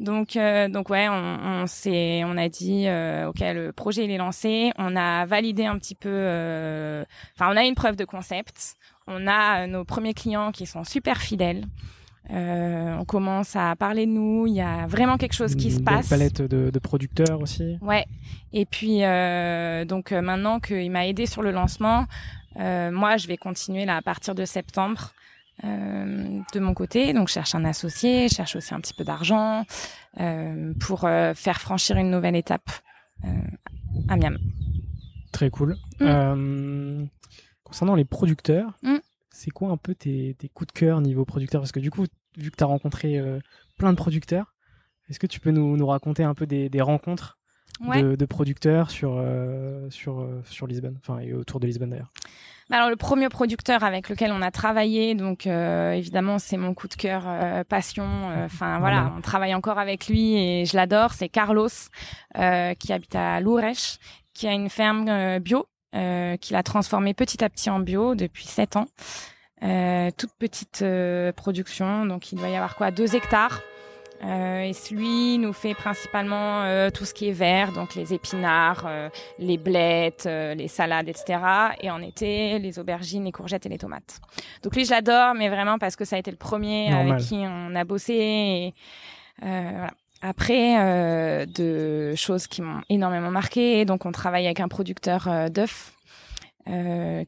Donc, euh, donc ouais, on, on s'est, on a dit, euh, ok, le projet il est lancé. On a validé un petit peu. euh, Enfin, on a une preuve de concept. On a euh, nos premiers clients qui sont super fidèles. Euh, on commence à parler de nous. Il y a vraiment quelque chose qui Une se passe. palette de, de producteurs aussi. Ouais. Et puis euh, donc euh, maintenant qu'il m'a aidé sur le lancement, euh, moi je vais continuer là à partir de septembre euh, de mon côté. Donc, je cherche un associé, je cherche aussi un petit peu d'argent euh, pour euh, faire franchir une nouvelle étape à Miam. Très cool. Mm. Concernant les producteurs, Mm. c'est quoi un peu tes, tes coups de cœur niveau producteur? Parce que du coup, vu que tu as rencontré plein de producteurs, est-ce que tu peux nous, nous raconter un peu des, des rencontres Ouais. de, de producteurs sur, sur, sur Lisbonne, enfin et autour de Lisbonne d'ailleurs? Alors le premier producteur avec lequel on a travaillé, donc euh, évidemment c'est mon coup de cœur, euh, passion. euh, Enfin (laughs) voilà, Voilà. on travaille encore avec lui et je l'adore. C'est Carlos euh, qui habite à Lourèche, qui a une ferme euh, bio, euh, qu'il a transformée petit à petit en bio depuis sept ans. Euh, toute petite euh, production, donc il doit y avoir quoi, deux hectares. Euh, et celui nous fait principalement euh, tout ce qui est vert, donc les épinards, euh, les blettes, euh, les salades, etc. Et en été, les aubergines, les courgettes et les tomates. Donc lui, je l'adore, mais vraiment parce que ça a été le premier Normal. avec qui on a bossé. Et, voilà. Après, de choses qui m'ont énormément marqué. Donc, on travaille avec un producteur d'œufs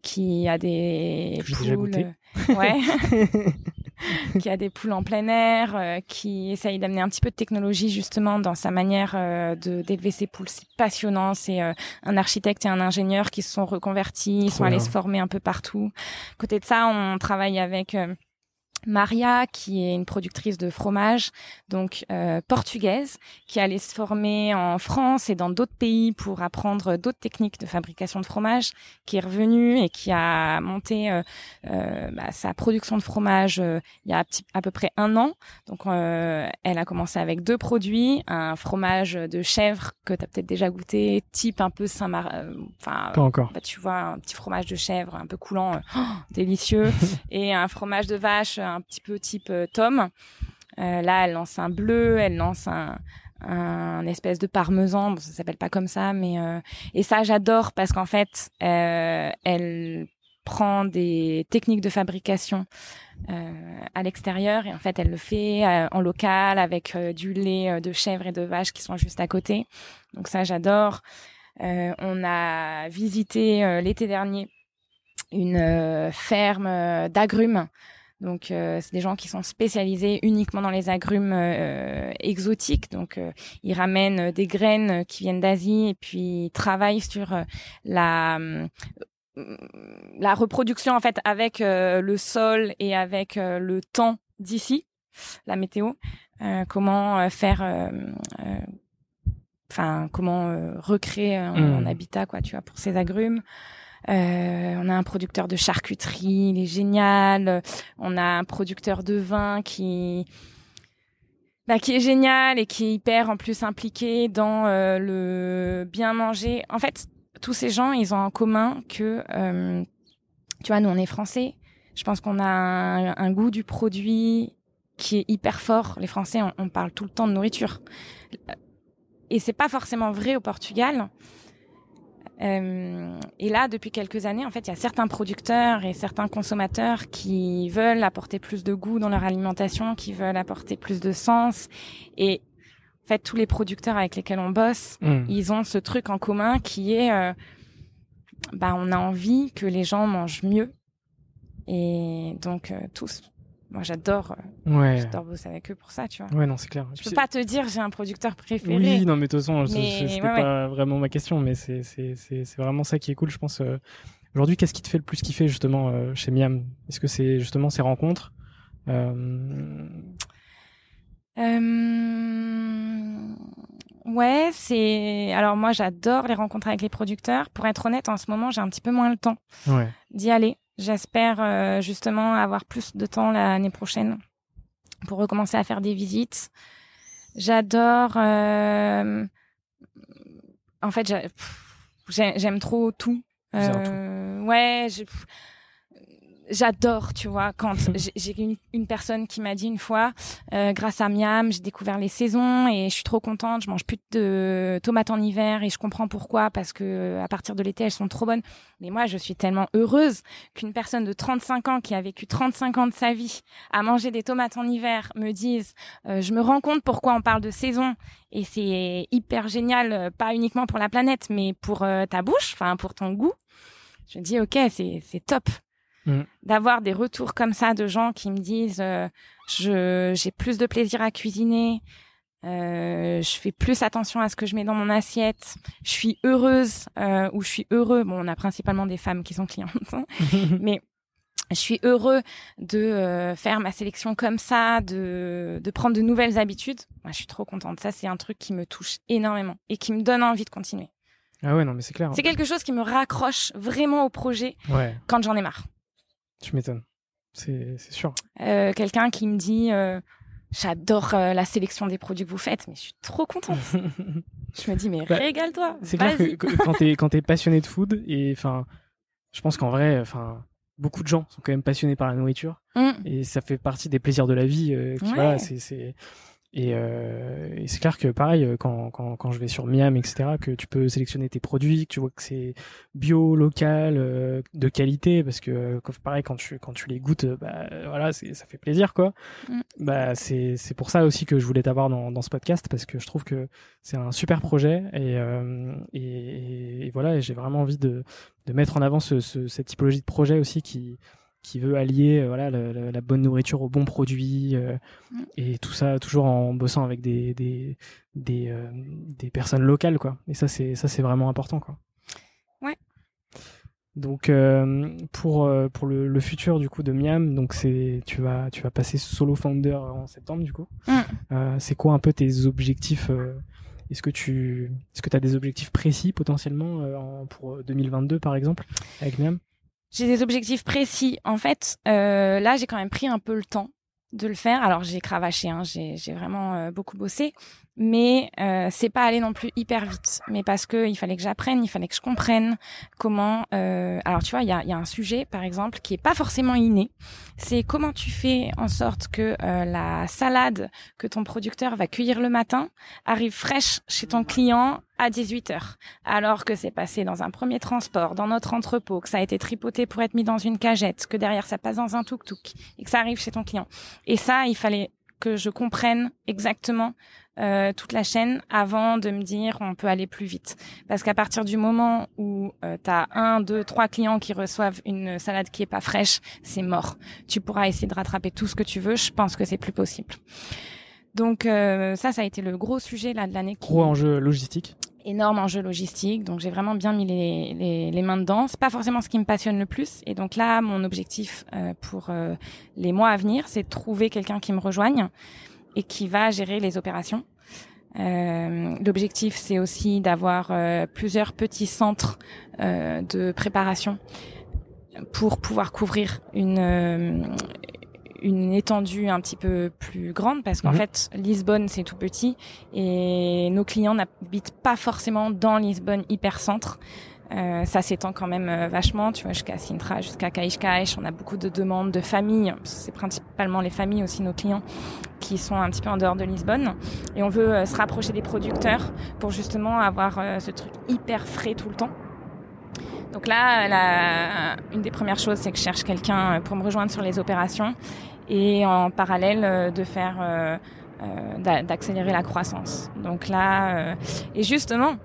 qui a des poules. goûté. Ouais. (laughs) (laughs) (laughs) qui a des poules en plein air, euh, qui essaye d'amener un petit peu de technologie justement dans sa manière euh, de d'élever ses poules. C'est passionnant. C'est euh, un architecte et un ingénieur qui se sont reconvertis, ils sont allés se former un peu partout. Côté de ça, on travaille avec euh, Maria, qui est une productrice de fromage, donc euh, portugaise, qui allait se former en France et dans d'autres pays pour apprendre d'autres techniques de fabrication de fromage, qui est revenue et qui a monté euh, euh, bah, sa production de fromage euh, il y a à peu près un an. Donc, euh, elle a commencé avec deux produits, un fromage de chèvre que tu as peut-être déjà goûté, type un peu Saint-Mar... euh, Enfin, Pas encore. bah, tu vois, un petit fromage de chèvre un peu coulant, oh, (gasps) délicieux, (laughs) et un fromage de vache un petit peu type euh, Tom. Euh, là, elle lance un bleu, elle lance un, un espèce de parmesan, bon, ça s'appelle pas comme ça, mais euh, et ça j'adore parce qu'en fait, elle prend des techniques de fabrication à l'extérieur et en fait elle le fait en local avec du lait de chèvre et de vache qui sont juste à côté. Donc ça j'adore. On a visité l'été dernier une ferme d'agrumes. Donc, euh, c'est des gens qui sont spécialisés uniquement dans les agrumes euh, exotiques. Donc, euh, ils ramènent euh, des graines qui viennent d'Asie et puis ils travaillent sur euh, la euh, la reproduction en fait avec euh, le sol et avec euh, le temps d'ici, la météo. Euh, comment euh, faire euh, euh, enfin comment euh, recréer un, Mm. un habitat quoi tu vois pour ces agrumes Euh, on a un producteur de charcuterie il est génial. On a un producteur de vin qui bah, qui est génial et qui est hyper en plus impliqué dans euh, le bien manger. En fait tous ces gens ils ont en commun que euh, tu vois nous on est français. Je pense qu'on a un, un goût du produit qui est hyper fort. Les français on, on parle tout le temps de nourriture. Et c'est pas forcément vrai au Portugal. Euh, et là, depuis quelques années, en fait, il y a certains producteurs et certains consommateurs qui veulent apporter plus de goût dans leur alimentation, qui veulent apporter plus de sens. Et en fait, tous les producteurs avec lesquels on bosse, Hmm. ils ont ce truc en commun qui est, euh, bah, on a envie que les gens mangent mieux. Et donc, euh, tous. Moi, j'adore, euh, Ouais. j'adore bosser avec eux pour ça, tu vois. Ouais, non, c'est clair. Je peux pas te dire j'ai un producteur préféré. Oui, non, mais de toute façon, c'était ouais, pas vraiment ma question, mais c'est c'est c'est c'est vraiment ça qui est cool, je pense. euh. Aujourd'hui, qu'est-ce qui te fait le plus kiffer justement euh, chez Miam? Est-ce que c'est justement ces rencontres? Euh... Euh, Ouais, c'est. Alors moi, j'adore les rencontres avec les producteurs. Pour être honnête, en ce moment, j'ai un petit peu moins le temps d'y aller. J'espère euh, justement avoir plus de temps l'année prochaine pour recommencer à faire des visites. J'adore. euh, En fait, j'aime trop tout. Tout. Euh, Ouais, je- j'adore, tu vois, quand (laughs) j'ai- une, une personne qui m'a dit une fois, euh, grâce à Miam, j'ai découvert les saisons et je suis trop contente. Je mange plus de tomates en hiver et je comprends pourquoi parce que à partir de l'été elles sont trop bonnes. Mais moi, je suis tellement heureuse qu'une personne de 35 ans qui a vécu 35 ans de sa vie à manger des tomates en hiver me dise, euh, je me rends compte pourquoi on parle de saison et c'est hyper génial, euh, pas uniquement pour la planète, mais pour euh, ta bouche, enfin pour ton goût. Je me dis ok, c'est top. Mm. D'avoir des retours comme ça de gens qui me disent euh, je j'ai plus de plaisir à cuisiner, euh, je fais plus attention à ce que je mets dans mon assiette, je suis heureuse euh, ou je suis heureux. Bon, on a principalement des femmes qui sont clientes, hein. (laughs) mais je suis heureux de euh, faire ma sélection comme ça, de, de prendre de nouvelles habitudes. Moi, je suis trop contente. Ça, c'est un truc qui me touche énormément et qui me donne envie de continuer. Ah ouais, non, mais c'est clair. C'est quelque chose qui me raccroche vraiment au projet Ouais, quand j'en ai marre. Tu m'étonnes. C'est sûr. Euh, Quelqu'un qui me dit euh, j'adore euh, la sélection des produits que vous faites, mais je suis trop contente. (laughs) Je me dis mais Bah, régale-toi. C'est clair que, quand t'es quand t'es passionné de food et enfin, je pense qu'en vrai, enfin, beaucoup de gens sont quand même passionnés par la nourriture Mm. et ça fait partie des plaisirs de la vie. Ouais. c'est et, euh, et c'est clair que pareil euh, quand quand quand je vais sur Miam etc que tu peux sélectionner tes produits, que tu vois que c'est bio, local, euh, de qualité parce que pareil quand tu quand tu les goûtes, euh, bah voilà, ça fait plaisir quoi. Mm. Bah c'est c'est pour ça aussi que je voulais t'avoir dans dans ce podcast parce que je trouve que c'est un super projet et, euh, et, et voilà, j'ai vraiment envie de, de mettre en avant ce, ce- cette typologie de projet aussi qui, qui veut allier euh, voilà, le- le- la bonne nourriture aux bons produits euh, Mm. et tout ça toujours en bossant avec des, des, des, euh, des personnes locales. Quoi. Et ça, c'est ça c'est vraiment important. Quoi. Ouais. Donc euh, pour pour le, le futur du coup de Miam, donc c'est tu vas tu vas passer solo founder en septembre du coup. Mm. C'est quoi un peu tes objectifs Est-ce que tu est-ce que as des objectifs précis potentiellement en- pour 2022 par exemple avec Miam? J'ai des objectifs précis. En fait, euh, là, j'ai quand même pris un peu le temps de le faire. Alors, j'ai cravaché, hein, j'ai vraiment euh, beaucoup bossé, mais euh, c'est pas aller non plus hyper vite. Mais parce que il fallait que j'apprenne, il fallait que je comprenne comment. euh, alors, tu vois, il y a, y a un sujet, par exemple, qui est pas forcément inné. C'est comment tu fais en sorte que euh, la salade que ton producteur va cueillir le matin arrive fraîche chez ton client à 18 heures alors que c'est passé dans un premier transport, dans notre entrepôt, que ça a été tripoté pour être mis dans une cagette, que derrière ça passe dans un tuk-tuk et que ça arrive chez ton client. Et ça, il fallait que je comprenne exactement euh, toute la chaîne avant de me dire on peut aller plus vite. Parce qu'à partir du moment où euh, tu as un, deux, trois clients qui reçoivent une salade qui est pas fraîche, c'est mort. Tu pourras essayer de rattraper tout ce que tu veux, je pense que c'est plus possible. Donc euh, ça, ça a été le gros sujet là de l'année. qui- Gros enjeu logistique. énorme enjeu logistique. Donc j'ai vraiment bien mis les, les, les mains dedans. C'est pas forcément ce qui me passionne le plus. Et donc là, mon objectif euh, pour euh, les mois à venir, c'est de trouver quelqu'un qui me rejoigne et qui va gérer les opérations. Euh, L'objectif, c'est aussi d'avoir euh, plusieurs petits centres euh, de préparation pour pouvoir couvrir une euh, une étendue un petit peu plus grande parce qu'en Mhm. fait Lisbonne c'est tout petit et nos clients n'habitent pas forcément dans Lisbonne hyper centre. Euh, ça s'étend quand même euh, vachement, tu vois, jusqu'à Sintra, jusqu'à Caïchcaïch. On a beaucoup de demandes de familles. C'est principalement les familles aussi, nos clients, qui sont un petit peu en dehors de Lisbonne. Et on veut euh, se rapprocher des producteurs pour justement avoir euh, ce truc hyper frais tout le temps. Donc là, la, une des premières choses, c'est que je cherche quelqu'un euh, pour me rejoindre sur les opérations et en parallèle de faire d'a- d'accélérer la croissance. Donc là, et justement,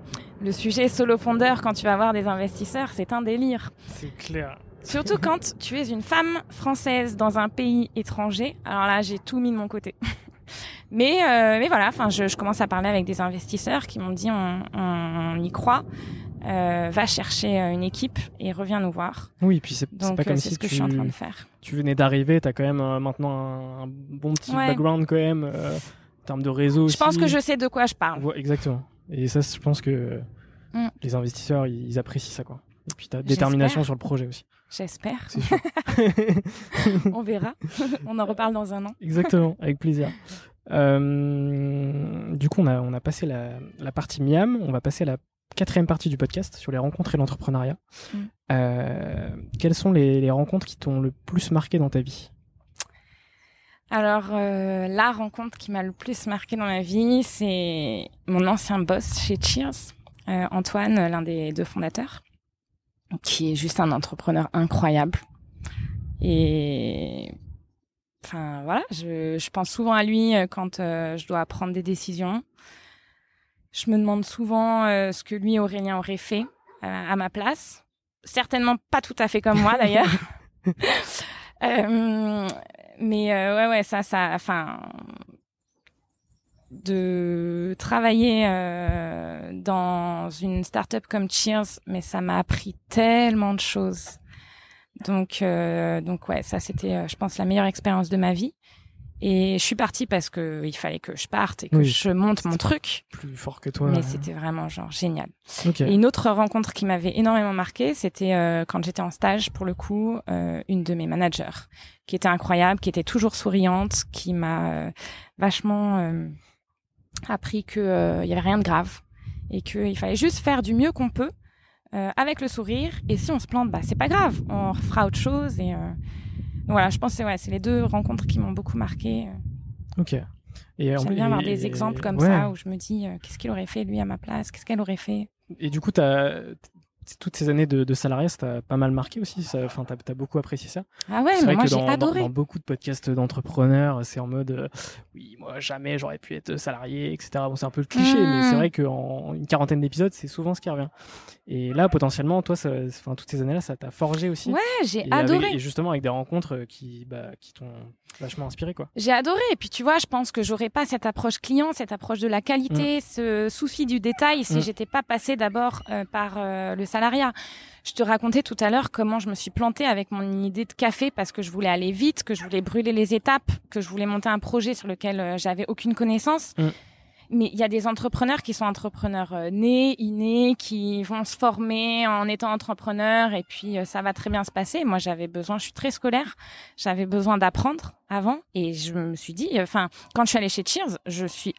le sujet solo fondeur quand tu vas voir des investisseurs, c'est un délire. C'est clair. Surtout (laughs) quand tu es une femme française dans un pays étranger. Alors là, j'ai tout mis de mon côté. (laughs) mais euh, mais voilà, enfin, je, je commence à parler avec des investisseurs qui m'ont dit on, on, on y croit. Euh, va chercher euh, une équipe et reviens nous voir. Oui, puis c'est pas comme si ce que tu, je suis en train de faire. tu venais d'arriver, t'as quand même euh, maintenant un, un bon petit Ouais. background quand même en termes de réseau Je pense que je sais de quoi je parle. Ouais, exactement. Et ça, je pense que Mm. les investisseurs, ils apprécient ça, quoi. Et puis ta détermination sur le projet aussi. J'espère. (laughs) On verra. (laughs) on en reparle dans un an. Exactement, avec plaisir. Euh, du coup, on a, on a passé la, la partie Miam, on va passer à la quatrième partie du podcast sur les rencontres et l'entrepreneuriat. Mm. Euh, quelles sont les, les rencontres qui t'ont le plus marqué dans ta vie? Alors, euh, la rencontre qui m'a le plus marqué dans ma vie, c'est mon ancien boss chez Cheers, euh, Antoine, l'un des deux fondateurs, qui est juste un entrepreneur incroyable. Et enfin voilà, je, je pense souvent à lui euh, quand euh, je dois prendre des décisions. Je me demande souvent ce que lui, Aurélien, aurait fait à ma place. Certainement pas tout à fait comme moi d'ailleurs. (laughs) Euh, mais euh, ouais, ouais, ça, ça, enfin, de travailler euh, dans une start-up comme Cheers, mais ça m'a appris tellement de choses. Donc, euh, donc ouais, ça c'était, euh, je pense, la meilleure expérience de ma vie. Et je suis partie parce que il fallait que je parte et que Oui. je monte mon truc. Plus fort que toi. Mais c'était vraiment genre génial. Et une autre rencontre qui m'avait énormément marqué, c'était euh, quand j'étais en stage, pour le coup, euh, une de mes managers, qui était incroyable, qui était toujours souriante, qui m'a euh, vachement appris que il y avait rien de grave et qu'il fallait juste faire du mieux qu'on peut avec le sourire. Et si on se plante, bah c'est pas grave, on fera autre chose. Et donc voilà, je pense que c'est ouais, c'est les deux rencontres qui m'ont beaucoup marqué. Ok. Et J'aime bien avoir et- des exemples comme ouais. ça où je me dis euh, qu'est-ce qu'il aurait fait lui à ma place, qu'est-ce qu'elle aurait fait? Et du coup, toutes ces années de, de salariat, ça t'a pas mal marqué aussi. Enfin, t'as as beaucoup apprécié ça. Ah ouais, mais moi j'ai dans, dans- adoré. dans beaucoup de podcasts d'entrepreneurs, c'est en mode euh, oui, moi jamais j'aurais pu être salarié, etc. Bon, c'est un peu le cliché, mais c'est vrai qu'en une quarantaine d'épisodes, c'est souvent ce qui revient. Et là, potentiellement, toi, ça, enfin, toutes ces années-là, ça t'a forgé aussi. Ouais, j'ai adoré. avec- et justement avec des rencontres euh, qui, bah, qui t'ont vachement inspiré, quoi. J'ai adoré. Et puis tu vois, je pense que j'aurais pas cette approche client, cette approche de la qualité, ce souci du détail si Mm. j'étais pas passée d'abord euh, par euh, le salariat. Je te racontais tout à l'heure comment je me suis plantée avec mon idée de café parce que je voulais aller vite, que je voulais brûler les étapes, que je voulais monter un projet sur lequel euh, j'avais aucune connaissance. Mm. Mais il y a des entrepreneurs qui sont entrepreneurs euh, nés, innés, qui vont se former en étant entrepreneurs et puis euh, ça va très bien se passer. Moi, j'avais besoin, je suis très scolaire, j'avais besoin d'apprendre avant et je me suis dit, enfin, quand je suis allée chez Cheers, je suis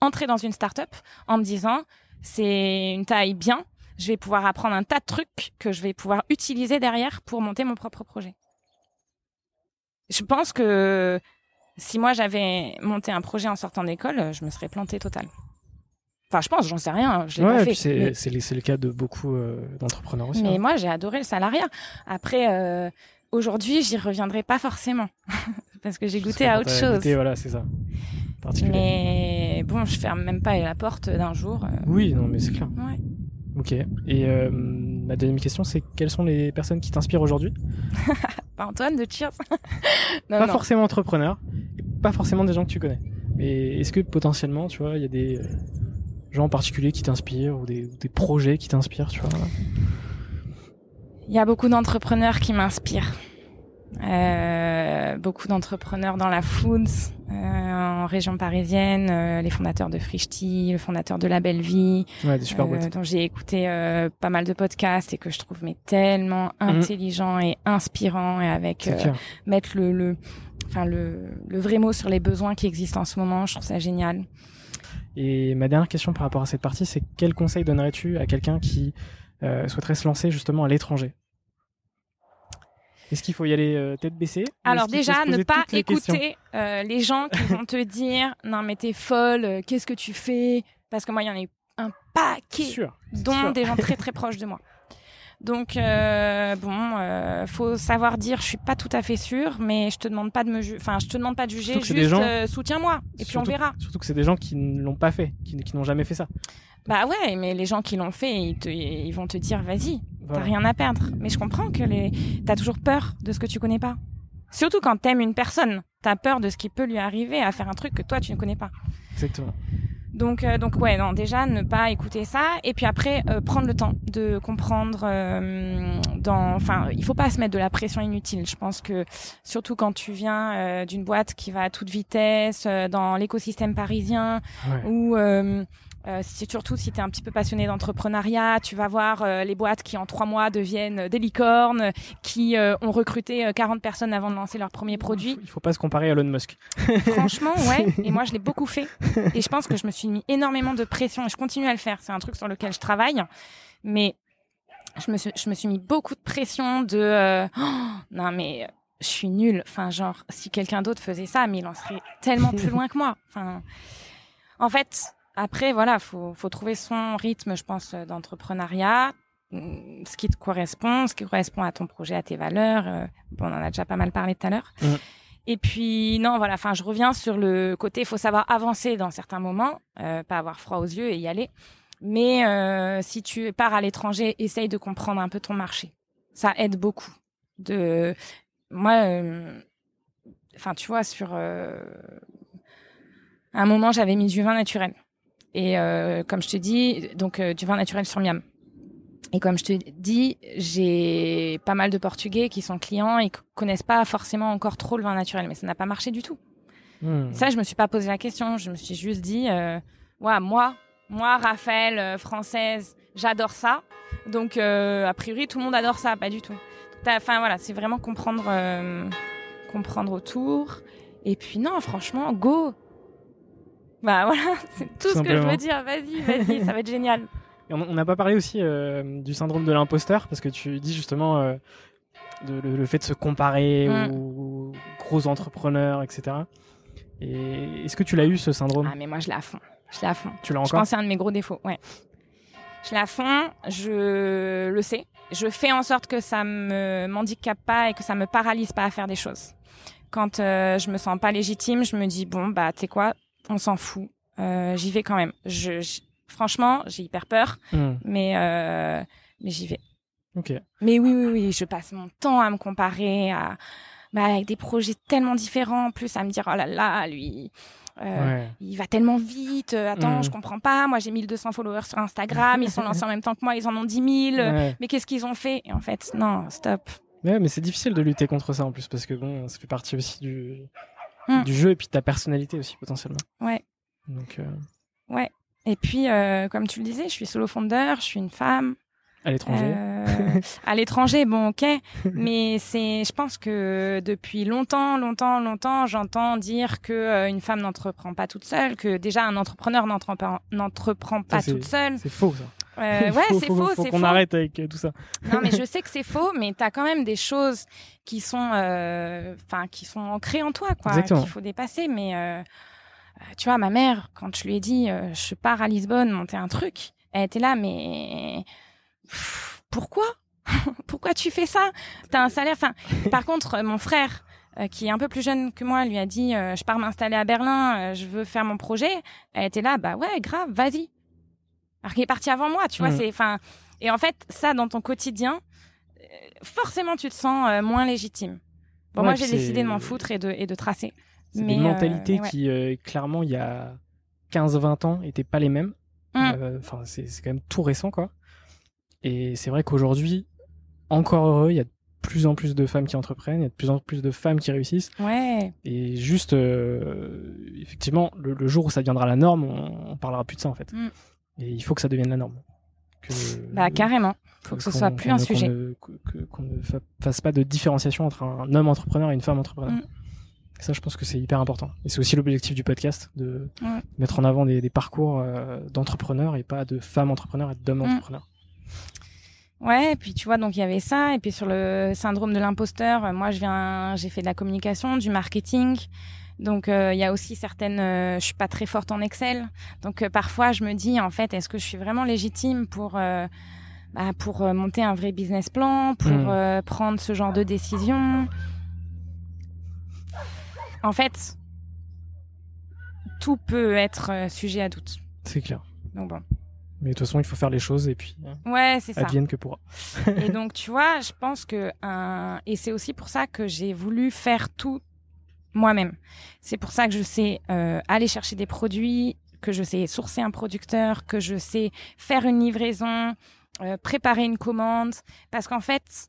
entrée dans une start-up en me disant, c'est une taille bien, je vais pouvoir apprendre un tas de trucs que je vais pouvoir utiliser derrière pour monter mon propre projet. Je pense que si moi j'avais monté un projet en sortant d'école, je me serais plantée total. Enfin, je pense, j'en sais rien, je l'ai Ouais, pas fait. c'est mais- c'est le, cas de beaucoup euh, d'entrepreneurs aussi. mais hein. moi, j'ai adoré le salariat. Après, euh, aujourd'hui, j'y reviendrai pas forcément (laughs) parce que j'ai goûté à autre chose. goûté, voilà, c'est ça. Mais bon, je ferme même pas la porte d'un jour. euh, Oui, non, mais c'est clair. ouais. Ok. Et euh, ma deuxième question, c'est quelles sont les personnes qui t'inspirent aujourd'hui? (laughs) Pas Antoine de Cheers. (laughs) non, Pas non. forcément entrepreneurs, et pas forcément des gens que tu connais. Mais est-ce que potentiellement, tu vois, il y a des euh, gens en particulier qui t'inspirent ou des, ou des projets qui t'inspirent, tu vois? Il y a beaucoup d'entrepreneurs qui m'inspirent. Euh, beaucoup d'entrepreneurs dans la foods, euh, en région parisienne, euh, les fondateurs de Frichti, le fondateur de La Belle Vie, Ouais, des super boîtes. dont j'ai écouté pas mal de podcasts et que je trouve mais tellement intelligent et inspirant et avec mettre le, le enfin le, le vrai mot sur les besoins qui existent en ce moment, je trouve ça génial. Et ma dernière question par rapport à cette partie, c'est quel conseil donnerais-tu à quelqu'un qui souhaiterait se lancer justement à l'étranger? Est-ce qu'il faut y aller euh, tête baissée Alors déjà, ne pas les écouter euh, les gens qui vont te (laughs) dire non mais t'es folle, euh, qu'est-ce que tu fais? Parce que moi il y en a eu un paquet, Sûr. dont sûr. des gens très (laughs) très proches de moi. Donc euh, bon, faut savoir dire je suis pas tout à fait sûre, mais je te demande pas de me, enfin je te demande pas de juger, juste gens- soutiens-moi et puis on verra. Surtout que c'est des gens qui ne l'ont pas fait, qui, qui n'ont jamais fait ça. Bah ouais, mais les gens qui l'ont fait, ils, te- ils vont te dire vas-y, Voilà. T'as rien à perdre. Mais je comprends que les... t'as toujours peur de ce que tu connais pas. Surtout quand t'aimes une personne, t'as peur de ce qui peut lui arriver à faire un truc que toi tu ne connais pas. Exactement. Donc, euh, donc ouais, non, déjà ne pas écouter ça, et puis après euh, prendre le temps de comprendre. euh, dans, enfin, il faut pas se mettre de la pression inutile. Je pense que surtout quand tu viens euh, d'une boîte qui va à toute vitesse euh, dans l'écosystème parisien, Ouais. ou euh, euh, c'est surtout si tu es un petit peu passionné d'entrepreneuriat, tu vas voir euh, les boîtes qui en trois mois deviennent des licornes, qui euh, ont recruté euh, 40 personnes avant de lancer leur premier produit. Il faut pas se comparer à Elon Musk. (laughs) (laughs) Franchement, ouais. Et moi, je l'ai beaucoup fait. Et je pense que je me suis mis énormément de pression et je continue à le faire. C'est un truc sur lequel je travaille. Mais je me suis, je me suis mis beaucoup de pression de, euh, Oh, non, mais euh, je suis nulle. Enfin, genre, si quelqu'un d'autre faisait ça, mais il en serait tellement plus (laughs) loin que moi. Enfin, en fait, après, voilà, faut, faut trouver son rythme, je pense, euh, d'entrepreneuriat. hum, Ce qui te correspond, ce qui correspond à ton projet, à tes valeurs. euh, Bon, on en a déjà pas mal parlé tout à l'heure. Mhm. Et puis non, voilà. Enfin, je reviens sur le côté. Il faut savoir avancer dans certains moments, euh, pas avoir froid aux yeux et y aller. Mais euh, si tu pars à l'étranger, essaye de comprendre un peu ton marché. Ça aide beaucoup. De moi, euh, enfin, tu vois, sur euh, un moment, j'avais mis du vin naturel. Et euh, comme je te dis, donc du vin naturel sur Miam. Et comme je te dis, j'ai pas mal de Portugais qui sont clients et qui connaissent pas forcément encore trop le vin naturel, mais ça n'a pas marché du tout. Hmm. Ça, je me suis pas posé la question. Je me suis juste dit, euh, ouais, moi, moi, Raphaël, euh, française, j'adore ça. Donc, euh, a priori, tout le monde adore ça, pas du tout. Enfin, voilà, c'est vraiment comprendre, euh, comprendre autour. Et puis, non, franchement, go. Bah voilà, (laughs) c'est tout ce que je veux dire. Vas-y, vas-y, ça va être génial. on n'a pas parlé aussi du syndrome de l'imposteur parce que tu dis justement de, le, fait de se comparer mm. aux gros entrepreneurs, etc. Et est-ce que tu l'as eu ce syndrome? Ah mais moi je l'ai à fond. Je l'ai à fond. Tu l'as encore? Je pense que c'est un de mes gros défauts. Ouais. Je l'ai à fond. Je le sais. Je fais en sorte que ça me m'handicape pas et que ça me paralyse pas à faire des choses. Quand euh, je me sens pas légitime, je me dis bon bah tu sais quoi, on s'en fout. Euh, j'y vais quand même. Je, franchement, j'ai hyper peur, hmm. mais euh, mais j'y vais. Ok. Mais oui oui oui, je passe mon temps à me comparer à bah, avec des projets tellement différents, plus à me dire oh là là, lui, euh, il va tellement vite. Attends, mm. je comprends pas. Moi, j'ai 1200 followers sur Instagram. Ils sont (laughs) lancés en même temps que moi. Ils en ont 10 000. Mais qu'est-ce qu'ils ont fait? Et en fait, non, stop. Ouais, mais c'est difficile de lutter contre ça en plus parce que bon, ça fait partie aussi du mm. du jeu et puis de ta personnalité aussi potentiellement. Ouais. Donc. Euh... Ouais. Et puis, euh, comme tu le disais, je suis solo fondeur, je suis une femme. À l'étranger. Euh, à l'étranger, bon, ok. (laughs) Mais c'est, je pense que depuis longtemps, longtemps, longtemps, j'entends dire que euh, une femme n'entreprend pas toute seule, que déjà un entrepreneur n'entreprend pas toute seule. C'est faux ça. Euh, ouais, (laughs) c'est faux. Faut, qu'on arrête avec tout ça. non, mais je (laughs) sais que c'est faux, mais t'as quand même des choses qui sont, enfin, qui sont ancrées en toi, quoi, qu'il faut dépasser. Mais tu vois, ma mère, quand je lui ai dit, je pars à Lisbonne monter un truc, elle était là, mais pourquoi? (laughs) Pourquoi tu fais ça? T'as un salaire. Enfin, par contre, euh, mon frère, euh, qui est un peu plus jeune que moi, lui a dit euh, je pars m'installer à Berlin, je veux faire mon projet. Elle était là, bah ouais, grave, vas-y. Alors qu'il est parti avant moi, tu vois. C'est, enfin, et en fait, ça dans ton quotidien, forcément, tu te sens moins légitime. Bon, moi, j'ai décidé de m'en foutre et de et de tracer. C'est des mentalités qui, clairement, il y a 15-20 ans, étaient pas les mêmes. Mmh. Enfin, c'est quand même tout récent, quoi. Et c'est vrai qu'aujourd'hui, encore heureux, il y a de plus en plus de femmes qui entreprennent, il y a de plus en plus de femmes qui réussissent. Ouais. Et juste, euh, effectivement, le, jour où ça deviendra la norme, on, on, parlera plus de ça en fait. Mm. Et il faut que ça devienne la norme. Que, bah carrément. Il faut que, ce soit plus un sujet. Qu'on ne, fasse pas de différenciation entre un homme entrepreneur et une femme entrepreneur. Mm. Ça, je pense que c'est hyper important. Et c'est aussi l'objectif du podcast, de mettre en avant des, des parcours euh, d'entrepreneurs et pas de femmes entrepreneurs et d'hommes mm. entrepreneurs. Ouais, et puis tu vois, donc il y avait ça, et puis sur le syndrome de l'imposteur, euh, moi je viens, j'ai fait de la communication, du marketing, donc euh, il y a aussi certaines, euh, je suis pas très forte en Excel, donc parfois je me dis en fait, est-ce que je suis vraiment légitime pour bah, pour monter un vrai business plan, pour hmm. prendre ce genre de décision? En fait, tout peut être sujet à doute. C'est clair. Donc bon. Mais de toute façon, il faut faire les choses et puis ouais, c'est ça. Advienne que pourra. et donc, tu vois, je pense que et c'est aussi pour ça que j'ai voulu faire tout moi-même. C'est pour ça que je sais euh, aller chercher des produits, que je sais sourcer un producteur, que je sais faire une livraison, euh, préparer une commande, parce qu'en fait,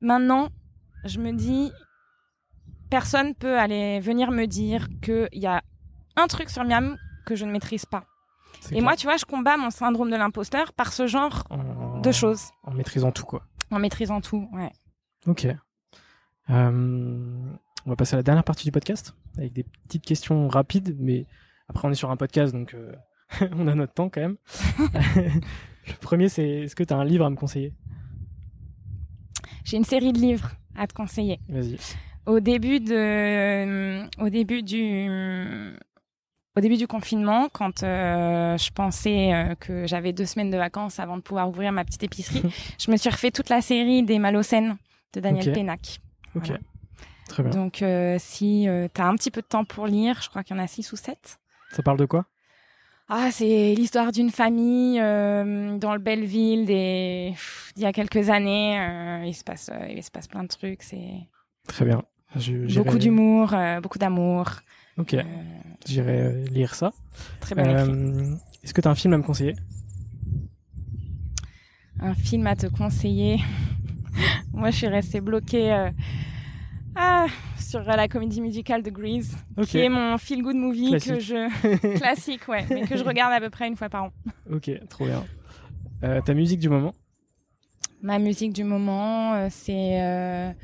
maintenant, je me dis, personne peut aller venir me dire qu'il y a un truc sur Miam que je ne maîtrise pas. Et moi, tu vois, je combats mon syndrome de l'imposteur par ce genre de choses. En maîtrisant tout, quoi. En maîtrisant tout, ouais. Ok. Euh, on va passer à la dernière partie du podcast avec des petites questions rapides, mais après on est sur un podcast, donc euh, (laughs) on a notre temps quand même. (laughs) Le premier, c'est est-ce que tu as un livre à me conseiller? J'ai une série de livres à te conseiller. Vas-y. Au début de, au début du, au début du confinement, quand euh, je pensais euh, que j'avais deux semaines de vacances avant de pouvoir ouvrir ma petite épicerie, (laughs) je me suis refait toute la série des Malocènes de Daniel okay. Pénac. Ok. Très bien. Donc, euh, si tu as un petit peu de temps pour lire, je crois qu'il y en a six ou sept. Ça parle de quoi? Ah, c'est l'histoire d'une famille dans le Belleville des... il y a quelques années. il se passe, il se passe plein de trucs. C'est Très bien. beaucoup d'humour, beaucoup d'amour. Ok, j'irai lire ça. Très bien. Est-ce que tu as un film à me conseiller? Un film à te conseiller? (laughs) Moi, je suis restée bloquée euh, ah, sur la comédie musicale de Grease, qui est mon feel-good movie Classique. que je (laughs) classique, ouais, mais que je regarde à peu près une fois par an. Ok, trop bien. Euh, ta musique du moment? Ma musique du moment, euh, c'est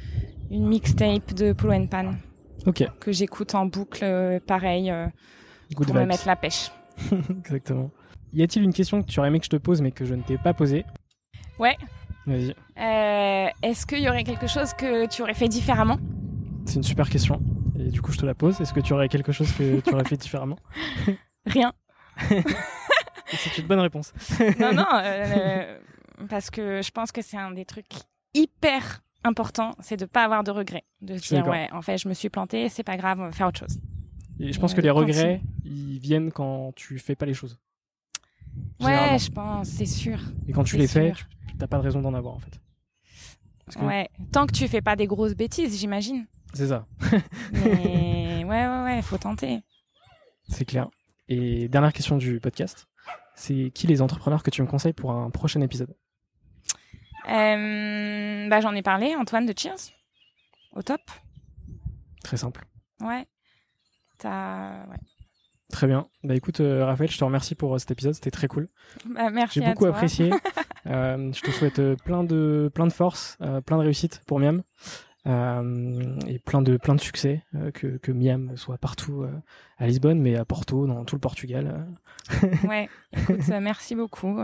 une mixtape de Polo Pan. Ok. Que j'écoute en boucle, pareil, pour me mettre la pêche. (laughs) Exactement. Y a-t-il une question que tu aurais aimé que je te pose mais que je ne t'ai pas posée? Ouais. Vas-y. Euh, est-ce qu'il y aurait quelque chose que tu aurais fait différemment? C'est une super question. Et du coup, je te la pose. Est-ce que tu aurais quelque chose que tu aurais fait différemment (laughs) Rien. (laughs) C'est une bonne réponse. non, non, (laughs) euh, parce que je pense que c'est un des trucs hyper importants, c'est de ne pas avoir de regrets. De se dire, ouais, en fait, je me suis planté, c'est pas grave, on va faire autre chose. Et je pense que les regrets, ils viennent quand tu fais pas les choses. Ouais, je pense, c'est sûr. Et quand tu les fais, tu n'as pas de raison d'en avoir en fait. Ouais, tant que tu fais pas des grosses bêtises, j'imagine. C'est ça. Mais ouais, ouais, ouais, faut tenter. C'est clair. Et dernière question du podcast, c'est qui les entrepreneurs que tu me conseilles pour un prochain épisode? Euh, bah, J'en ai parlé, Antoine de Cheers, au top. Très simple. Ouais. Ouais. Très bien. Bah écoute, euh, Raphaël, je te remercie pour euh, cet épisode, c'était très cool. Bah, merci. J'ai beaucoup apprécié. (laughs) je te souhaite plein de plein de force, plein de réussite pour Miam et plein de plein de succès, que, que Miam soit partout à Lisbonne, mais à Porto, dans tout le Portugal. (laughs) ouais. Écoute, merci beaucoup.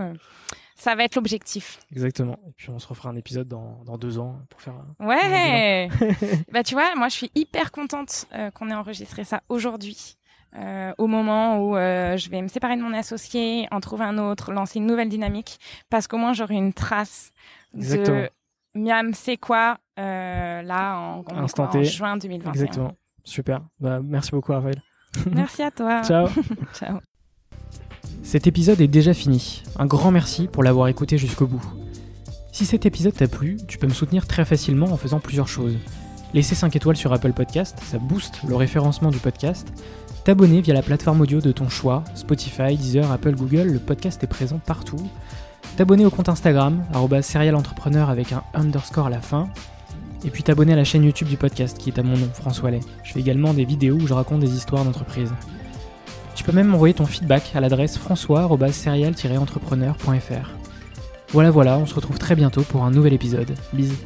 Ça va être l'objectif. Exactement. Et puis on se refera un épisode dans, dans deux ans pour faire. ouais. (laughs) bah tu vois, moi je suis hyper contente qu'on ait enregistré ça aujourd'hui. Euh, au moment où euh, je vais me séparer de mon associé, en trouver un autre, lancer une nouvelle dynamique, parce qu'au moins j'aurai une trace de Miam, c'est quoi euh, là en, en, juin 2021. Exactement. Super. Bah, merci beaucoup, Raphaël. (laughs) Merci à toi. Ciao. (laughs) Ciao. Cet épisode est déjà fini. Un grand merci pour l'avoir écouté jusqu'au bout. Si cet épisode t'a plu, tu peux me soutenir très facilement en faisant plusieurs choses. Laisser 5 étoiles sur Apple Podcast, ça booste le référencement du podcast t'abonner via la plateforme audio de ton choix, Spotify, Deezer, Apple, Google, le podcast est présent partout. T'abonner au compte Instagram, serialentrepreneur avec un underscore à la fin. Et puis t'abonner à la chaîne YouTube du podcast qui est à mon nom, François Lay. Je fais également des vidéos où je raconte des histoires d'entreprise. Tu peux même m'envoyer ton feedback à l'adresse françois-serial-entrepreneur.fr. Voilà voilà, on se retrouve très bientôt pour un nouvel épisode. Bisous.